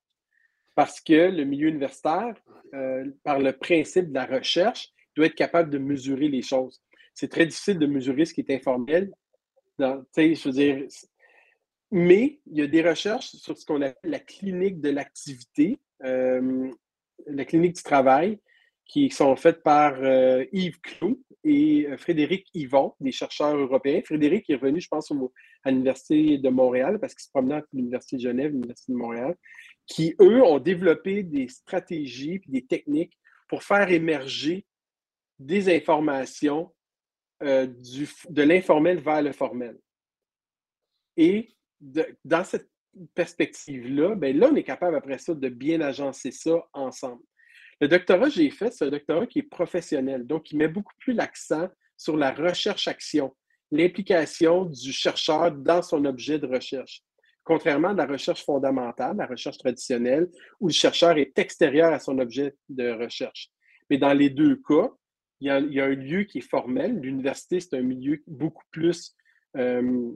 parce que le milieu universitaire, euh, par le principe de la recherche, doit être capable de mesurer les choses. C'est très difficile de mesurer ce qui est informel. je veux dire, mais il y a des recherches sur ce qu'on appelle la clinique de l'activité, euh, la clinique du travail, qui sont faites par euh, Yves Clou, et Frédéric Yvon, des chercheurs européens. Frédéric est revenu, je pense, à l'Université de Montréal parce qu'il se promenait à l'Université de Genève, l'Université de Montréal, qui, eux, ont développé des stratégies et des techniques pour faire émerger des informations du, de l'informel vers le formel. Et dans cette perspective-là, ben là, on est capable après ça de bien agencer ça ensemble. Le doctorat que j'ai fait, c'est un doctorat qui est professionnel, donc qui met beaucoup plus l'accent sur la recherche-action, l'implication du chercheur dans son objet de recherche. Contrairement à la recherche fondamentale, la recherche traditionnelle, où le chercheur est extérieur à son objet de recherche. Mais dans les deux cas, il y a, un lieu qui est formel. L'université, c'est un milieu beaucoup plus euh,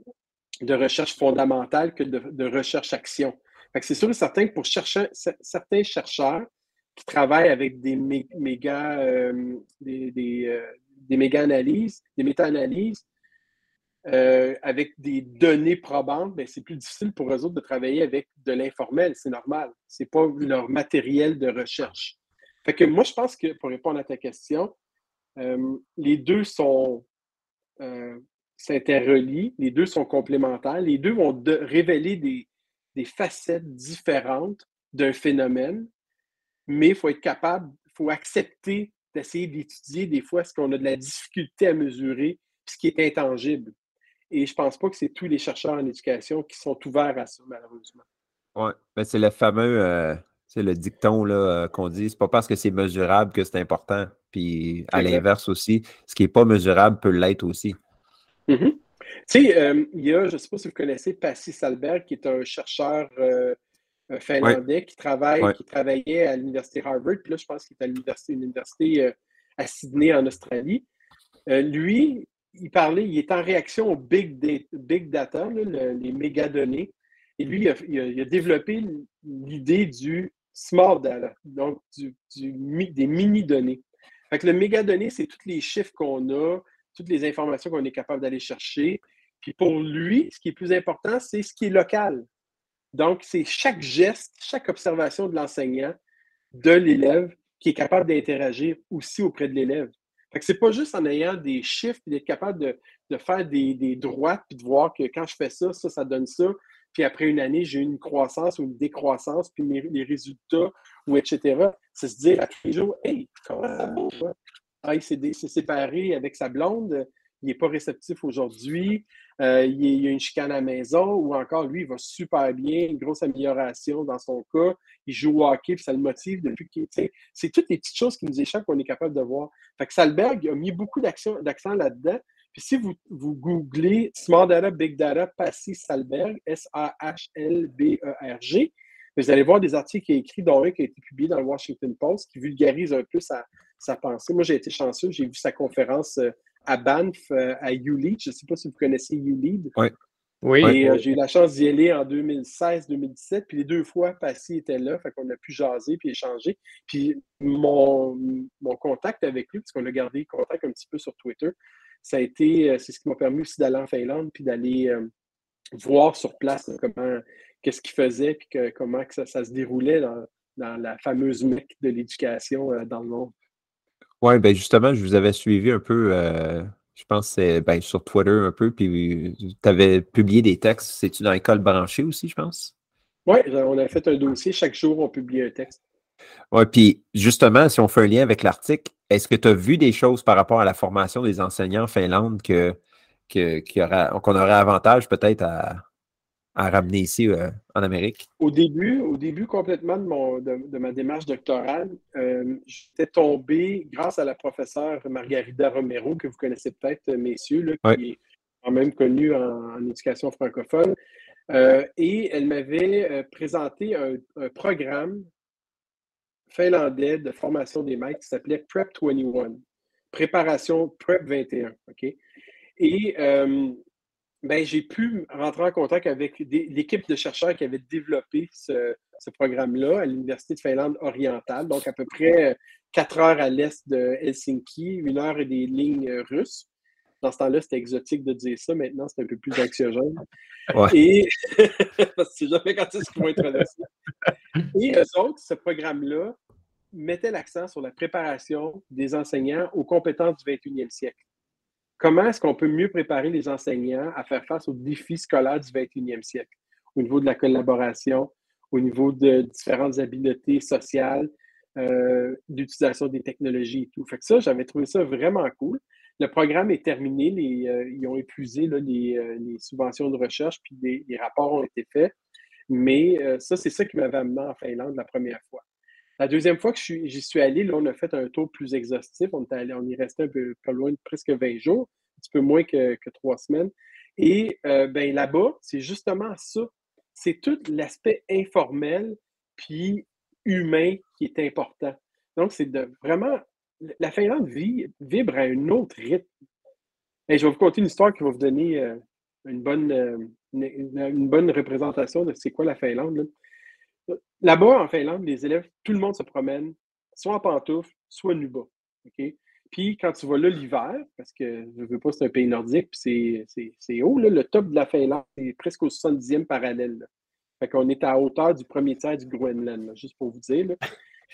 de recherche fondamentale que de, recherche-action. C'est sûr et certain que pour certains chercheurs qui travaillent avec des méga, euh, des, euh, méga analyses, des méta-analyses, euh, avec des données probantes, ben, c'est plus difficile pour eux autres de travailler avec de l'informel, c'est normal. Ce n'est pas leur matériel de recherche. Fait que moi, je pense que pour répondre à ta question, les deux sont s'interrelient, les deux sont complémentaires, les deux vont révéler des, facettes différentes d'un phénomène, mais il faut être capable, il faut accepter d'essayer d'étudier des fois ce qu'on a de la difficulté à mesurer, ce qui est intangible. Et je ne pense pas que c'est tous les chercheurs en éducation qui sont ouverts à ça, malheureusement. Oui, mais c'est le fameux, euh, c'est le dicton euh, qu'on dit, c'est pas parce que c'est mesurable que c'est important. Puis à l'inverse aussi, ce qui n'est pas mesurable peut l'être aussi. Mm-hmm. Tu sais, euh, il y a, je ne sais pas si vous connaissez Passy Salberg, qui est un chercheur euh, finlandais qui, travaille, qui travaillait à l'Université Harvard, puis là, je pense qu'il est à l'université, à Sydney, en Australie. lui, il parlait, il est en réaction au big, data, les mégadonnées. Et lui, il a, développé l'idée du small data, donc du, des mini-données. Fait le mégadonnées, c'est tous les chiffres qu'on a, toutes les informations qu'on est capable d'aller chercher. Puis pour lui, ce qui est plus important, c'est ce qui est local. Donc, c'est chaque geste, chaque observation de l'enseignant, de l'élève, qui est capable d'interagir aussi auprès de l'élève. Fait que c'est pas juste en ayant des chiffres, d'être capable de, faire des, des, droites, puis de voir que quand je fais ça, ça, ça donne ça. Puis après une année, j'ai une croissance ou une décroissance, puis les résultats, ou etc. C'est se dire à tous les jours, hey, comment ça va? ah, il séparé avec sa blonde, il n'est pas réceptif aujourd'hui, euh, il, y a une chicane à la maison, ou encore, lui, il va super bien, une grosse amélioration dans son cas, il joue au hockey, puis ça le motive depuis qu'il. C'est toutes les petites choses qui nous échappent qu'on est capable de voir. Fait que Salberg a mis beaucoup d'accent là-dedans. Puis si vous, vous googlez Small Data, Big Data, Passy Salberg, S-A-H-L-B-E-R-G, vous allez voir des articles qui a écrit, dont un qui a été publié dans le Washington Post, qui vulgarise un peu sa, sa pensée. Moi, j'ai été chanceux, j'ai vu sa conférence euh, à Banff, euh, à ULEAD. Je ne sais pas si vous connaissez ULEAD. Oui. Oui. Et euh, j'ai eu la chance d'y aller en 2016-2017. Puis les deux fois, Passy était là. Fait qu'on a pu jaser puis échanger. Puis mon, mon contact avec lui, parce qu'on a gardé contact un petit peu sur Twitter, ça a été, c'est ce qui m'a permis aussi d'aller en Finlande puis d'aller voir sur place comment, qu'est-ce qu'il faisait puis comment que ça, se déroulait dans, dans la fameuse mecque de l'éducation dans le monde. Oui, ben justement, je vous avais suivi un peu, euh, je pense, ben, sur Twitter un peu, puis tu avais publié des textes. C'est-tu dans l'école branchée aussi, je pense? Oui, on a fait un dossier. Chaque jour, on publie un texte. Oui, puis justement, si on fait un lien avec l'article, est-ce que tu as vu des choses par rapport à la formation des enseignants en Finlande que, qu'on aurait avantage peut-être à, à ramener ici euh, en Amérique? Au début, au début complètement de, mon, de, ma démarche doctorale, euh, j'étais tombé grâce à la professeure Margarida Romero, que vous connaissez peut-être, messieurs, qui est quand même connue en, éducation francophone. Euh, et elle m'avait présenté un, programme finlandais de formation des maîtres qui s'appelait Prep 21, préparation Prep 21. OK? Et ben, j'ai pu rentrer en contact avec l'équipe de chercheurs qui avait développé ce, programme-là à l'Université de Finlande orientale, donc à peu près quatre heures à l'est de Helsinki, une heure et des lignes russes. Dans ce temps-là, c'était exotique de dire ça. Maintenant, c'est un peu plus anxiogène. Et parce que jamais quand est-ce qu'ils vont être Et eux autres, ce programme-là mettait l'accent sur la préparation des enseignants aux compétences du 21e siècle. Comment est-ce qu'on peut mieux préparer les enseignants à faire face aux défis scolaires du 21e siècle, au niveau de la collaboration, au niveau de différentes habiletés sociales, euh, d'utilisation des technologies et tout. Fait que ça, j'avais trouvé ça vraiment cool. Le programme est terminé, euh, ils ont épuisé euh, les, subventions de recherche, puis les rapports ont été faits. Mais ça, c'est ça qui m'avait amené en Finlande la première fois. La deuxième fois que j'y suis allé, là, on a fait un tour plus exhaustif. On, est allé, on y restait un peu pas loin presque 20 jours, un petit peu moins que, trois semaines. Et ben, là-bas, c'est justement ça. C'est tout l'aspect informel puis humain qui est important. Donc, c'est de vraiment. La Finlande vibre à un autre rythme. Et je vais vous conter une histoire qui va vous donner euh, une, bonne, euh, une, bonne représentation de c'est quoi la Finlande. Là-bas, en Finlande, les élèves, tout le monde se promène, soit en pantoufles, soit nu bas. Puis quand tu vas là l'hiver, parce que je ne veux pas, c'est un pays nordique, puis c'est haut, le top de la Finlande est presque au 70e parallèle. Fait qu'on est à hauteur du premier tiers du Groenland, juste pour vous dire. Là.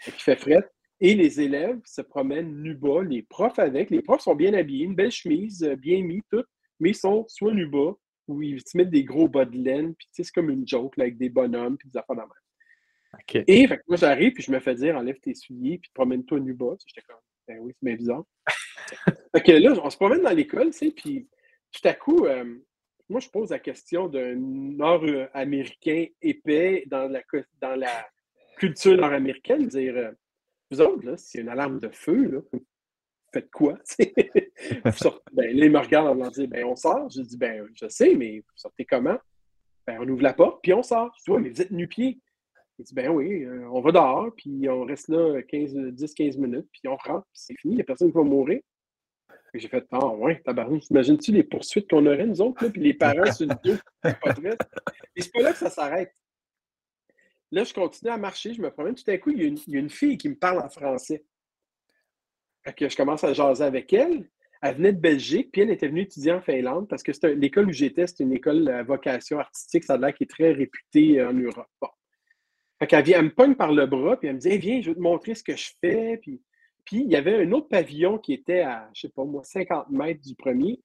Il fait fret. Et les élèves se promènent nu bas, les profs avec. Les profs sont bien habillés, une belle chemise, euh, bien mis, tout, mais ils sont soit nu bas ou ils se mettent des gros bas de laine, puis c'est comme une joke avec des bonhommes, puis des affaires de Et fait moi, j'arrive, puis je me fais dire enlève tes souliers, puis promène-toi nu bas. J'étais comme, ben oui, c'est bien bizarre. fait que là, on se promène dans l'école, tu sais, puis tout à coup, euh, moi, je pose la question d'un Nord-Américain épais dans la, dans la culture nord-américaine, dire euh, Vous autres, là, c'est une alarme de feu, là, faites quoi? ben, là, ils me regardent en me disant ben, on sort. Je dis ben, je sais, mais vous sortez comment? Ben, on ouvre la porte, puis on sort. Je dis ouais, mais vous êtes nu-pieds. Il dit ben oui, euh, on va dehors, puis on reste là 10-15 minutes, puis on rentre, puis c'est fini, il n'y a personne va mourir. J'ai fait Ah ouais, tabarnak, imagines-tu les poursuites qu'on aurait, nous autres, là, puis les parents sur le dos, Et c'est pas là que ça s'arrête. Là, je continue à marcher, je me promène. Tout à coup, il y, a une, fille qui me parle en français. Que je commence à jaser avec elle. Elle venait de Belgique, puis elle était venue étudier en Finlande parce que l'école où j'étais, c'est une école à vocation artistique, ça a l'air qui est très réputée en Europe. Bon. Elle me pogne par le bras, puis elle me dit Viens, je vais te montrer ce que je fais. Puis puis, il y avait un autre pavillon qui était à, je sais pas moi, 50 mètres du premier.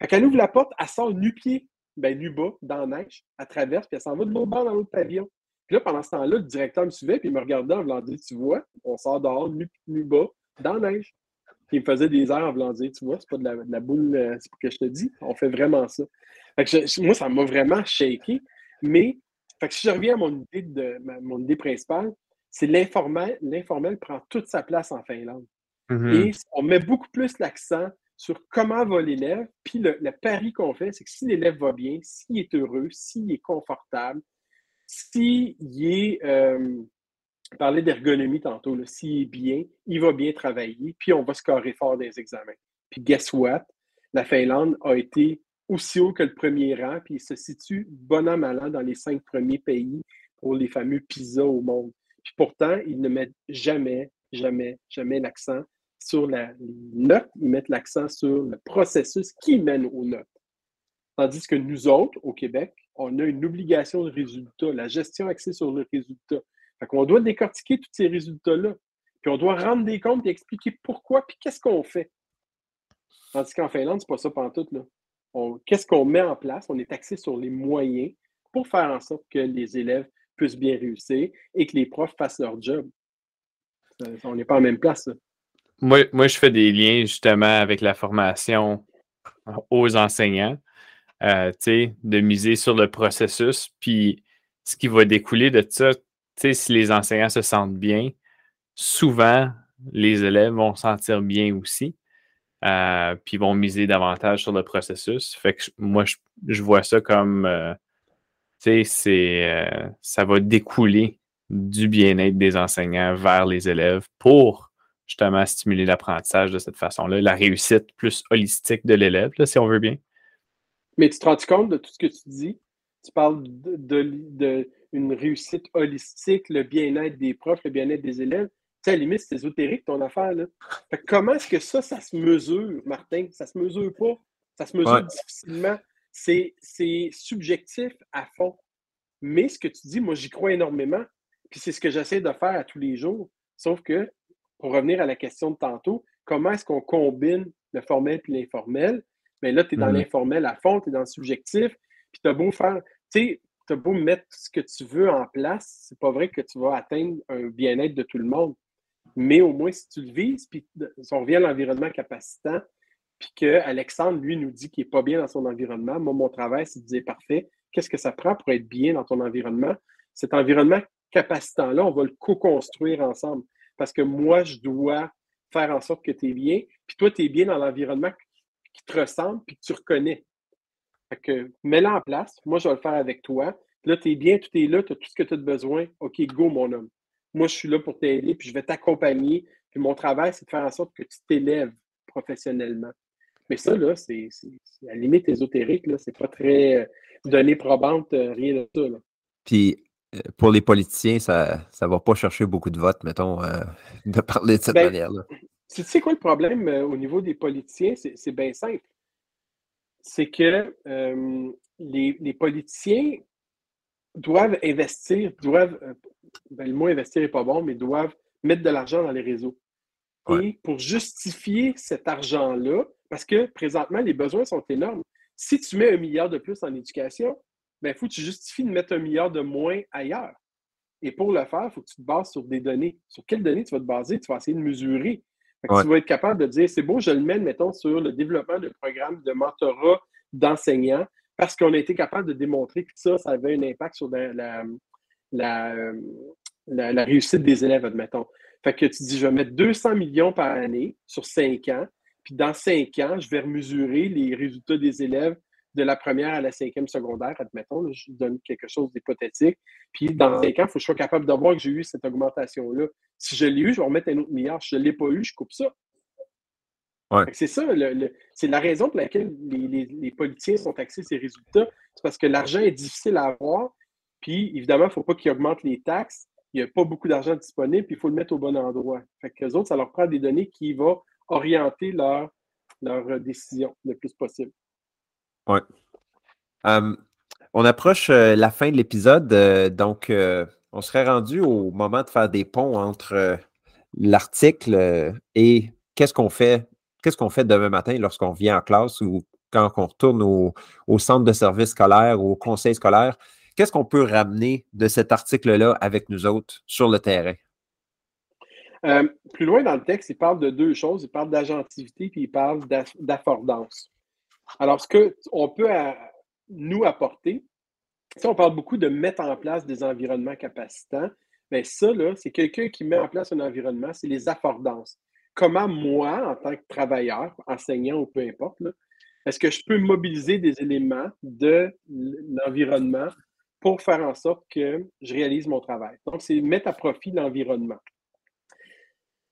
Fait qu'elle ouvre la porte, elle sort nu-pied, ben nu-bas, dans la neige, elle traverse, puis elle s'en va de l'autre bord dans l'autre pavillon. Puis là, pendant ce temps-là, le directeur me suivait, puis il me regardait en voulant dire, tu vois, on sort dehors, nu-bas, dans la neige. Puis il me faisait des airs en voulant dire, tu vois, c'est pas de la, boule, euh, c'est pour que je te dis, on fait vraiment ça. Moi, ça m'a vraiment shaké. Mais, fait que si je reviens à mon idée, de, mon idée principale, c'est l'informel, l'informel prend toute sa place en Finlande. Mm-hmm. Et on met beaucoup plus l'accent sur comment va l'élève. Puis le, pari qu'on fait, c'est que si l'élève va bien, s'il est heureux, s'il est confortable, s'il est, euh, parlait d'ergonomie tantôt, s'il est bien, il va bien travailler, puis on va scorer fort des examens. Puis guess what? La Finlande a été aussi haut que le premier rang, puis il se situe bon an, mal an dans les cinq premiers pays pour les fameux PISA au monde. Puis pourtant, ils ne mettent jamais, jamais, jamais l'accent sur la note, ils mettent l'accent sur le processus qui mène aux notes. Tandis que nous autres, au Québec, on a une obligation de résultat, la gestion axée sur le résultat. Fait qu'on doit décortiquer tous ces résultats-là. Puis on doit rendre des comptes et expliquer pourquoi, puis qu'est-ce qu'on fait. Tandis qu'en Finlande, c'est pas ça pantoute, là. Qu'est-ce qu'on met en place? On est axé sur les moyens pour faire en sorte que les élèves puissent bien réussir et que les profs fassent leur job. On n'est pas en même place. Moi, moi, je fais des liens justement avec la formation aux enseignants, euh, de miser sur le processus. Puis ce qui va découler de ça, si les enseignants se sentent bien, souvent les élèves vont se sentir bien aussi. Euh, puis vont miser davantage sur le processus. Fait que moi, je, vois ça comme euh, c'est, euh, ça va découler du bien-être des enseignants vers les élèves pour justement stimuler l'apprentissage de cette façon-là, la réussite plus holistique de l'élève, si on veut bien. Mais tu te rends compte de tout ce que tu dis? Tu parles de, une réussite holistique, le bien-être des profs, le bien-être des élèves. Tu sais, à la limite, c'est ésotérique ton affaire. Là. comment est-ce que ça, ça se mesure, Martin? Ça se mesure pas. Ça se mesure difficilement c'est subjectif à fond. Mais ce que tu dis, moi, j'y crois énormément. Puis c'est ce que j'essaie de faire à tous les jours. Sauf que, pour revenir à la question de tantôt, comment est-ce qu'on combine le formel et l'informel? Mais là, tu es dans Mhm. l'informel à fond, tu es dans le subjectif, puis tu as beau faire, tu sais, tu as beau mettre ce que tu veux en place, c'est pas vrai que tu vas atteindre un bien-être de tout le monde. Mais au moins, si tu le vises, puis si on revient à l'environnement capacitant, puis que Alexandre, lui, nous dit qu'il n'est pas bien dans son environnement, moi, mon travail, c'est de dire parfait, qu'est-ce que ça prend pour être bien dans ton environnement? Cet environnement capacitant-là, on va le co-construire ensemble. Parce que moi, je dois faire en sorte que tu es bien, puis toi, tu es bien dans l'environnement qui te ressemble, puis que tu reconnais. Fait que mets-le en place. Moi, je vais le faire avec toi. Là, tu es bien, tout est là, tu as tout ce que tu as besoin. OK, go, mon homme. Moi, je suis là pour t'aider, puis je vais t'accompagner. Puis mon travail, c'est de faire en sorte que tu t'élèves professionnellement. Mais ça, là, c'est à la limite ésotérique, là. C'est pas très euh, donné probante, euh, rien de ça, là. Puis euh, pour les politiciens, ça ne va pas chercher beaucoup de votes, mettons, euh, de parler de cette Ben, manière-là. Tu sais quoi le problème euh, au niveau des politiciens? C'est c'est bien simple. C'est que euh, les, les politiciens doivent investir, doivent, ben, le mot investir n'est pas bon, mais doivent mettre de l'argent dans les réseaux. Ouais. Et pour justifier cet argent-là, parce que présentement, les besoins sont énormes. Si tu mets un milliard de plus en éducation, il faut que tu justifies de mettre un milliard de moins ailleurs. Et pour le faire, il faut que tu te bases sur des données. Sur quelles données tu vas te baser? Tu vas essayer de mesurer. Ouais. Tu vas être capable de dire, c'est beau, je le mène, mettons, sur le développement de programmes de mentorat d'enseignants, parce qu'on a été capable de démontrer que ça, ça avait un impact sur la, la, la, euh, la- la réussite des élèves, admettons. Fait que tu dis, je vais mettre 200 millions par année sur 5 ans, puis dans 5 ans, je vais mesurer les résultats des élèves de la première à la cinquième secondaire, admettons, là, je donne quelque chose d'hypothétique. Puis dans 5 ans, il faut que je sois capable de voir que j'ai eu cette augmentation-là. Si je l'ai eu, je vais remettre un autre milliard. Si je ne l'ai pas eu, je coupe ça. Ouais. C'est ça, c'est la raison pour laquelle les, les- les politiciens sont axés ces résultats. C'est parce que l'argent est difficile à avoir. Puis, évidemment, il ne faut pas qu'ils augmentent les taxes. Il n'y a pas beaucoup d'argent disponible, puis il faut le mettre au bon endroit. Fait que les autres, ça leur prend des données qui vont orienter leur, euh, décision le plus possible. Euh, on approche euh, la fin de l'épisode, euh, donc on serait rendu au moment de faire des ponts entre l'article et qu'est-ce qu'on fait, qu'est-ce qu'on fait demain matin lorsqu'on vient en classe ou quand on retourne au, au centre de service scolaire ou au conseil scolaire. Qu'est-ce qu'on peut ramener de cet article-là avec nous autres sur le terrain? Euh, plus loin dans le texte, il parle de deux choses. Il parle d'agentivité puis il parle d'aff- d'affordance. Alors, ce qu'on peut euh, nous apporter, si on parle beaucoup de mettre en place des environnements capacitants, bien ça, là, c'est quelqu'un qui met en place un environnement, c'est les affordances. Comment moi, en tant que travailleur, enseignant ou peu importe, est-ce que je peux mobiliser des éléments de l'environnement pour faire en sorte que je réalise mon travail? Donc, c'est mettre à profit l'environnement.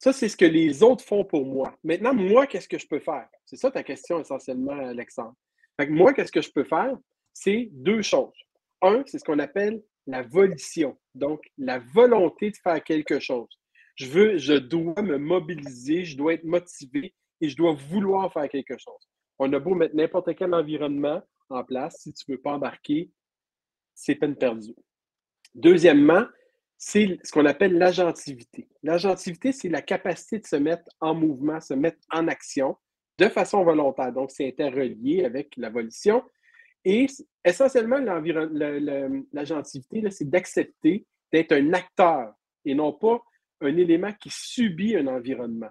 Ça, c'est ce que les autres font pour moi. Maintenant, moi, qu'est-ce que je peux faire? C'est ça ta question essentiellement, Alexandre. Fait que moi, qu'est-ce que je peux faire? C'est deux choses. Un, c'est ce qu'on appelle la volition, donc la volonté de faire quelque chose. Je veux, je dois me mobiliser, je dois être motivé et je dois vouloir faire quelque chose. On a beau mettre n'importe quel environnement en place, si tu ne veux pas embarquer, c'est peine perdue. Deuxièmement, c'est ce qu'on appelle l'agentivité. L'agentivité, c'est la capacité de se mettre en mouvement, se mettre en action de façon volontaire. Donc, c'est interrelié avec la volition. Et essentiellement, l'agentivité, c'est d'accepter d'être un acteur et non pas un élément qui subit un environnement.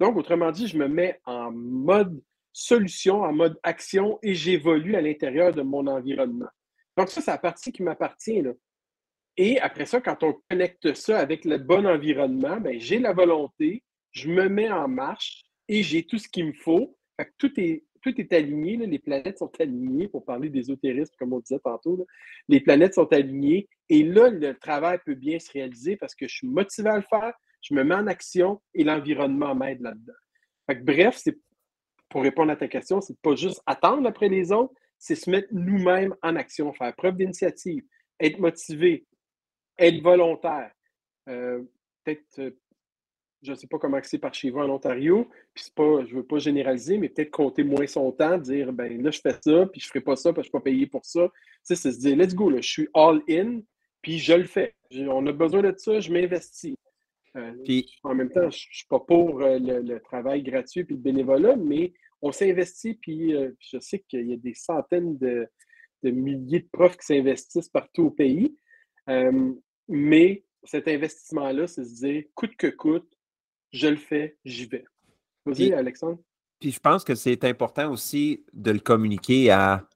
Donc, autrement dit, je me mets en mode solution, en mode action et j'évolue à l'intérieur de mon environnement. Donc, ça, c'est la partie qui m'appartient. Et après ça, quand on connecte ça avec le bon environnement, ben, j'ai la volonté, je me mets en marche et j'ai tout ce qu'il me faut. Fait que tout est, tout est aligné, les planètes sont alignées, pour parler d'ésotérisme, comme on disait tantôt. Les planètes sont alignées et là, le travail peut bien se réaliser parce que je suis motivé à le faire, je me mets en action et l'environnement m'aide là-dedans. Bref, c'est pour répondre à ta question, c'est pas juste attendre après les autres, c'est se mettre nous-mêmes en action, faire preuve d'initiative, être motivé, être volontaire. Euh, peut-être, euh, je ne sais pas comment c'est par chez vous en Ontario, puis pas, je ne veux pas généraliser, mais peut-être compter moins son temps, dire ben là, je fais ça, puis je ne ferai pas ça, que je ne suis pas payé pour ça. C'est se dire, let's go, là, je suis all in, puis je le fais. On a besoin de ça, je m'investis. Euh, Puis- en même temps, je ne suis pas pour euh, le, le travail gratuit puis le bénévolat, mais on s'investit, puis euh, je sais qu'il y a des centaines de, de milliers de profs qui s'investissent partout au pays. Mais cet investissement-là, c'est se dire, coûte que coûte, je le fais, j'y vais. Vas-y, Puis- Alexandre. Puis je pense que c'est important aussi de le communiquer à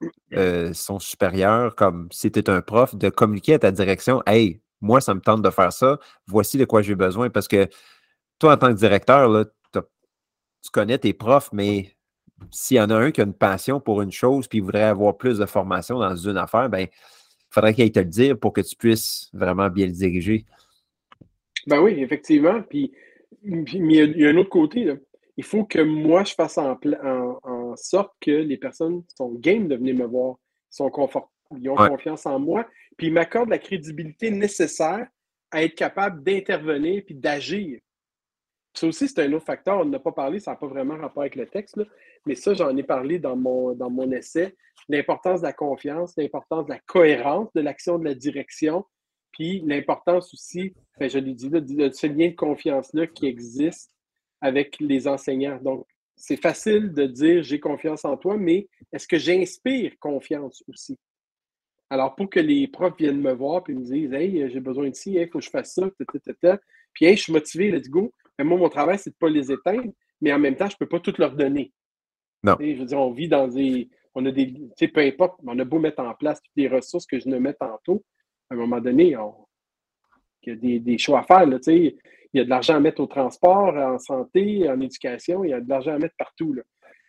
son supérieur, comme si tu un prof, de communiquer à ta direction Hey, moi, ça me tente de faire ça, voici de quoi j'ai besoin. Parce que toi, en tant que directeur, là, tu connais tes profs, mais s'il y en a un qui a une passion pour une chose puis il voudrait avoir plus de formation dans une affaire, ben, il faudrait qu'il te le dire pour que tu puisses vraiment bien le diriger. Ben oui, effectivement. Puis, puis- mais il y a- un autre côté. là. Il faut que moi, je fasse en, pla- en- en sorte que les personnes sont game de venir me voir, sont confort- ils ont Ouais. confiance en moi, puis ils m'accordent la crédibilité nécessaire à être capable d'intervenir puis d'agir. Ça aussi, c'est un autre facteur. On n'a pas parlé, ça n'a pas vraiment rapport avec le texte, là, mais ça, j'en ai parlé dans mon, dans mon essai. L'importance de la confiance, l'importance de la cohérence de l'action de la direction, puis l'importance aussi, ben, je l'ai dit là, de ce lien de confiance-là qui existe avec les enseignants. Donc, c'est facile de dire j'ai confiance en toi, mais est-ce que j'inspire confiance aussi? Alors, pour que les profs viennent me voir et me disent Hey, j'ai besoin de ci, il faut que je fasse ça, ta, ta, ta, ta. puis hey, je suis motivé, let's go. Mais moi, mon travail, c'est de ne pas les éteindre, mais en même temps, je ne peux pas tout leur donner. Non. Je veux dire, on vit dans des. On a des. Tu sais, peu importe, on a beau mettre en place toutes les ressources que je ne mets tantôt, à un moment donné, on, il y a des, des choix à faire. Là, tu sais. il y a de l'argent à mettre au transport, en santé, en éducation, il y a de l'argent à mettre partout. Là.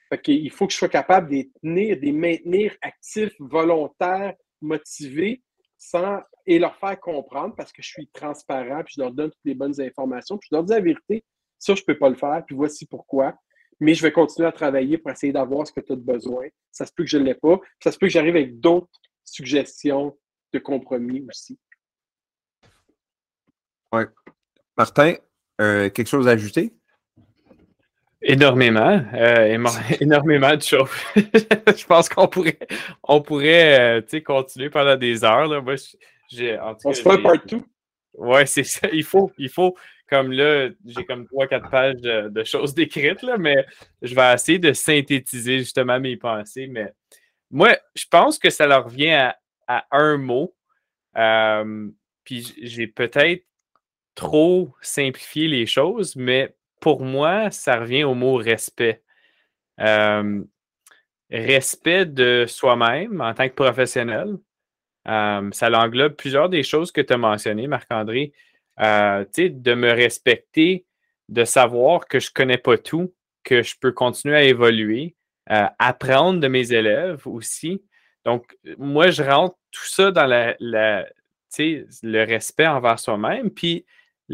Fait qu'il faut que je sois capable de les tenir, de les maintenir actifs, volontaires, motivés, sans, et leur faire comprendre parce que je suis transparent, puis je leur donne toutes les bonnes informations, puis je leur dis la vérité. Ça, je ne peux pas le faire, puis voici pourquoi. Mais je vais continuer à travailler pour essayer d'avoir ce que tu as besoin. Ça se peut que je ne l'ai pas. Ça se peut que j'arrive avec d'autres suggestions de compromis aussi. Martin, euh, quelque chose à ajouter? Énormément, euh, énormément de choses. je pense qu'on pourrait, on pourrait euh, continuer pendant des heures. Là. Moi, j'ai, en tout On cas, se fait un j'ai- part 2. Ouais, c'est ça. Il faut, il faut, comme là, j'ai comme 3-4 pages de, de choses décrites, là, mais je vais essayer de synthétiser justement mes pensées. Mais moi, je pense que ça leur revient à, à un mot. Euh, puis j'ai peut-être trop simplifié les choses, mais pour moi, ça revient au mot respect. Euh, respect de soi-même en tant que professionnel. Euh, ça englobe plusieurs des choses que tu as mentionnées, Marc-André. Euh, de me respecter, de savoir que je ne connais pas tout, que je peux continuer à évoluer, apprendre de mes élèves aussi. Donc, moi, je rentre tout ça dans la, le respect envers soi-même, puis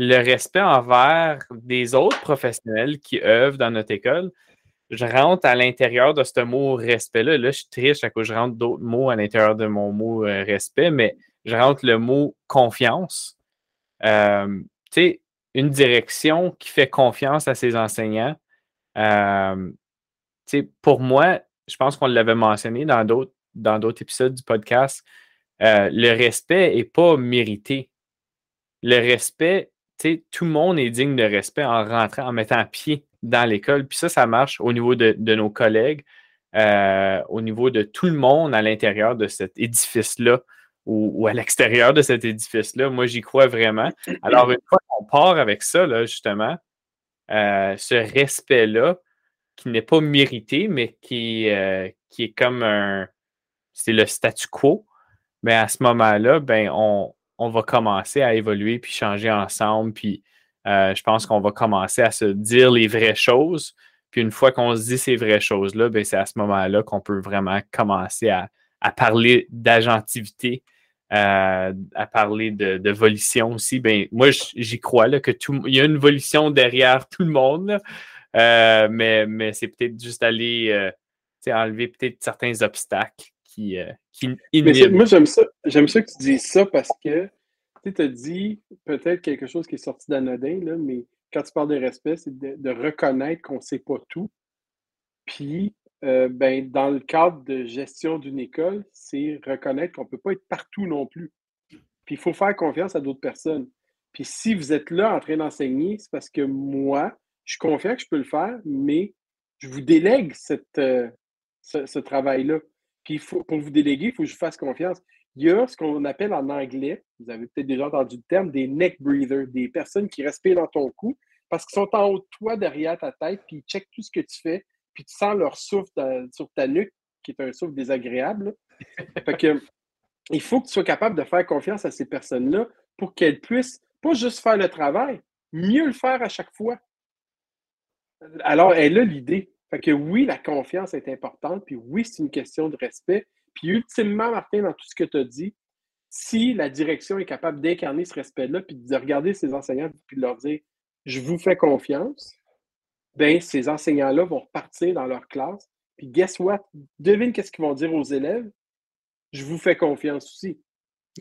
le respect envers des autres professionnels qui œuvrent dans notre école. Je rentre à l'intérieur de ce mot respect-là. Là, je triste à cause je rentre d'autres mots à l'intérieur de mon mot euh, respect, mais je rentre le mot confiance. Euh, tu sais, une direction qui fait confiance à ses enseignants. Euh, pour moi, je pense qu'on l'avait mentionné dans d'autres dans d'autres épisodes du podcast, euh, le respect n'est pas mérité. Le respect, tout le monde est digne de respect en rentrant, en mettant pied dans l'école. Puis ça, ça marche au niveau de, nos collègues, euh, au niveau de tout le monde à l'intérieur de cet édifice-là ou, à l'extérieur de cet édifice-là. Moi, j'y crois vraiment. Alors, une fois qu'on part avec ça, justement, euh, ce respect-là, qui n'est pas mérité, mais qui, euh, qui est comme un. C'est le statu quo. Mais à ce moment-là, ben, on, on va commencer à évoluer puis changer ensemble. Puis euh, je pense qu'on va commencer à se dire les vraies choses. Puis une fois qu'on se dit ces vraies choses-là, ben, c'est à ce moment-là qu'on peut vraiment commencer à, parler d'agentivité, euh, à parler de, volition aussi. Ben, moi, j'y crois là, que tout, il y a une volition derrière tout le monde. Euh, mais mais c'est peut-être juste aller enlever peut-être certains obstacles qui, euh, qui moi, j'aime ça. J'aime ça que tu dises ça parce que tu as dit peut-être quelque chose qui est sorti d'anodin, là, mais quand tu parles de respect, c'est de, de reconnaître qu'on ne sait pas tout. Puis, euh, ben, dans le cadre de gestion d'une école, c'est reconnaître qu'on ne peut pas être partout non plus. Puis, il faut faire confiance à d'autres personnes. Puis si vous êtes là en train d'enseigner, c'est parce que moi, je suis confiant que je peux le faire, mais je vous délègue cette, euh, ce, travail-là. Puis il faut, pour vous déléguer, il faut que je vous fasse confiance. Il y a ce qu'on appelle en anglais, vous avez peut-être déjà entendu le terme, des neck breathers, des personnes qui respirent dans ton cou parce qu'ils sont en haut de toi, derrière ta tête, puis ils checkent tout ce que tu fais, puis tu sens leur souffle sur ta nuque, qui est un souffle désagréable. fait que, il faut que tu sois capable de faire confiance à ces personnes-là pour qu'elles puissent pas juste faire le travail, mieux le faire à chaque fois. Alors, elle a l'idée. Fait que oui, la confiance est importante, puis oui, c'est une question de respect. Puis ultimement, Martin, dans tout ce que tu as dit, si la direction est capable d'incarner ce respect-là, puis de regarder ses enseignants, puis de leur dire Je vous fais confiance, bien, ces enseignants-là vont repartir dans leur classe. Puis guess what? Devine qu'est-ce qu'ils vont dire aux élèves? Je vous fais confiance aussi.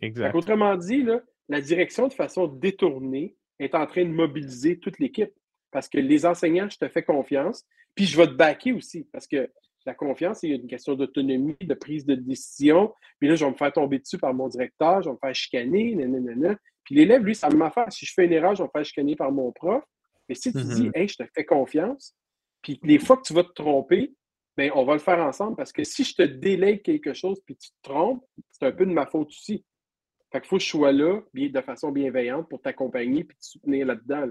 Exact. Autrement dit, là, la direction, de façon détournée, est en train de mobiliser toute l'équipe. Parce que les enseignants, je te fais confiance, puis je vais te backer aussi. Parce que la confiance, il y a une question d'autonomie, de prise de décision. Puis là, je vais me faire tomber dessus par mon directeur, je vais me faire chicaner, nanana. Puis l'élève, lui, ça m'a fait. Si je fais une erreur, je vais me faire chicaner par mon prof. Mais si tu dis, mhm. hey, je te fais confiance, puis les fois que tu vas te tromper, bien, on va le faire ensemble parce que si je te délègue quelque chose puis tu te trompes, c'est un peu de ma faute aussi. Fait qu'il faut que je sois là de façon bienveillante pour t'accompagner et te soutenir là-dedans.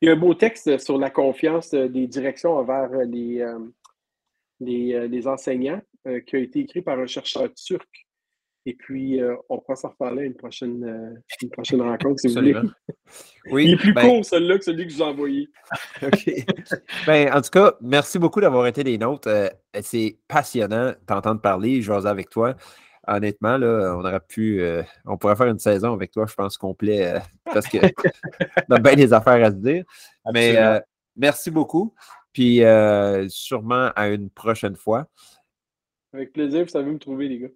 Il y a un beau texte sur la confiance des directions envers les, euh, les, les, enseignants euh, qui a été écrit par un chercheur turc. Et puis, euh, on pourra s'en reparler à une prochaine, une prochaine rencontre, si vous voulez. Oui, Il est plus ben con, celui-là, que celui que je vous ai envoyé. OK. ben, en tout cas, merci beaucoup d'avoir été des nôtres. C'est passionnant d'entendre parler, jaser avec toi honnêtement, là, on aurait pu. Euh, on pourrait faire une saison avec toi, je pense, complet, euh, parce que on a bien des affaires à se dire. Mais euh, merci beaucoup. Puis sûrement à une prochaine fois. Avec plaisir, vous savez me trouver, les gars.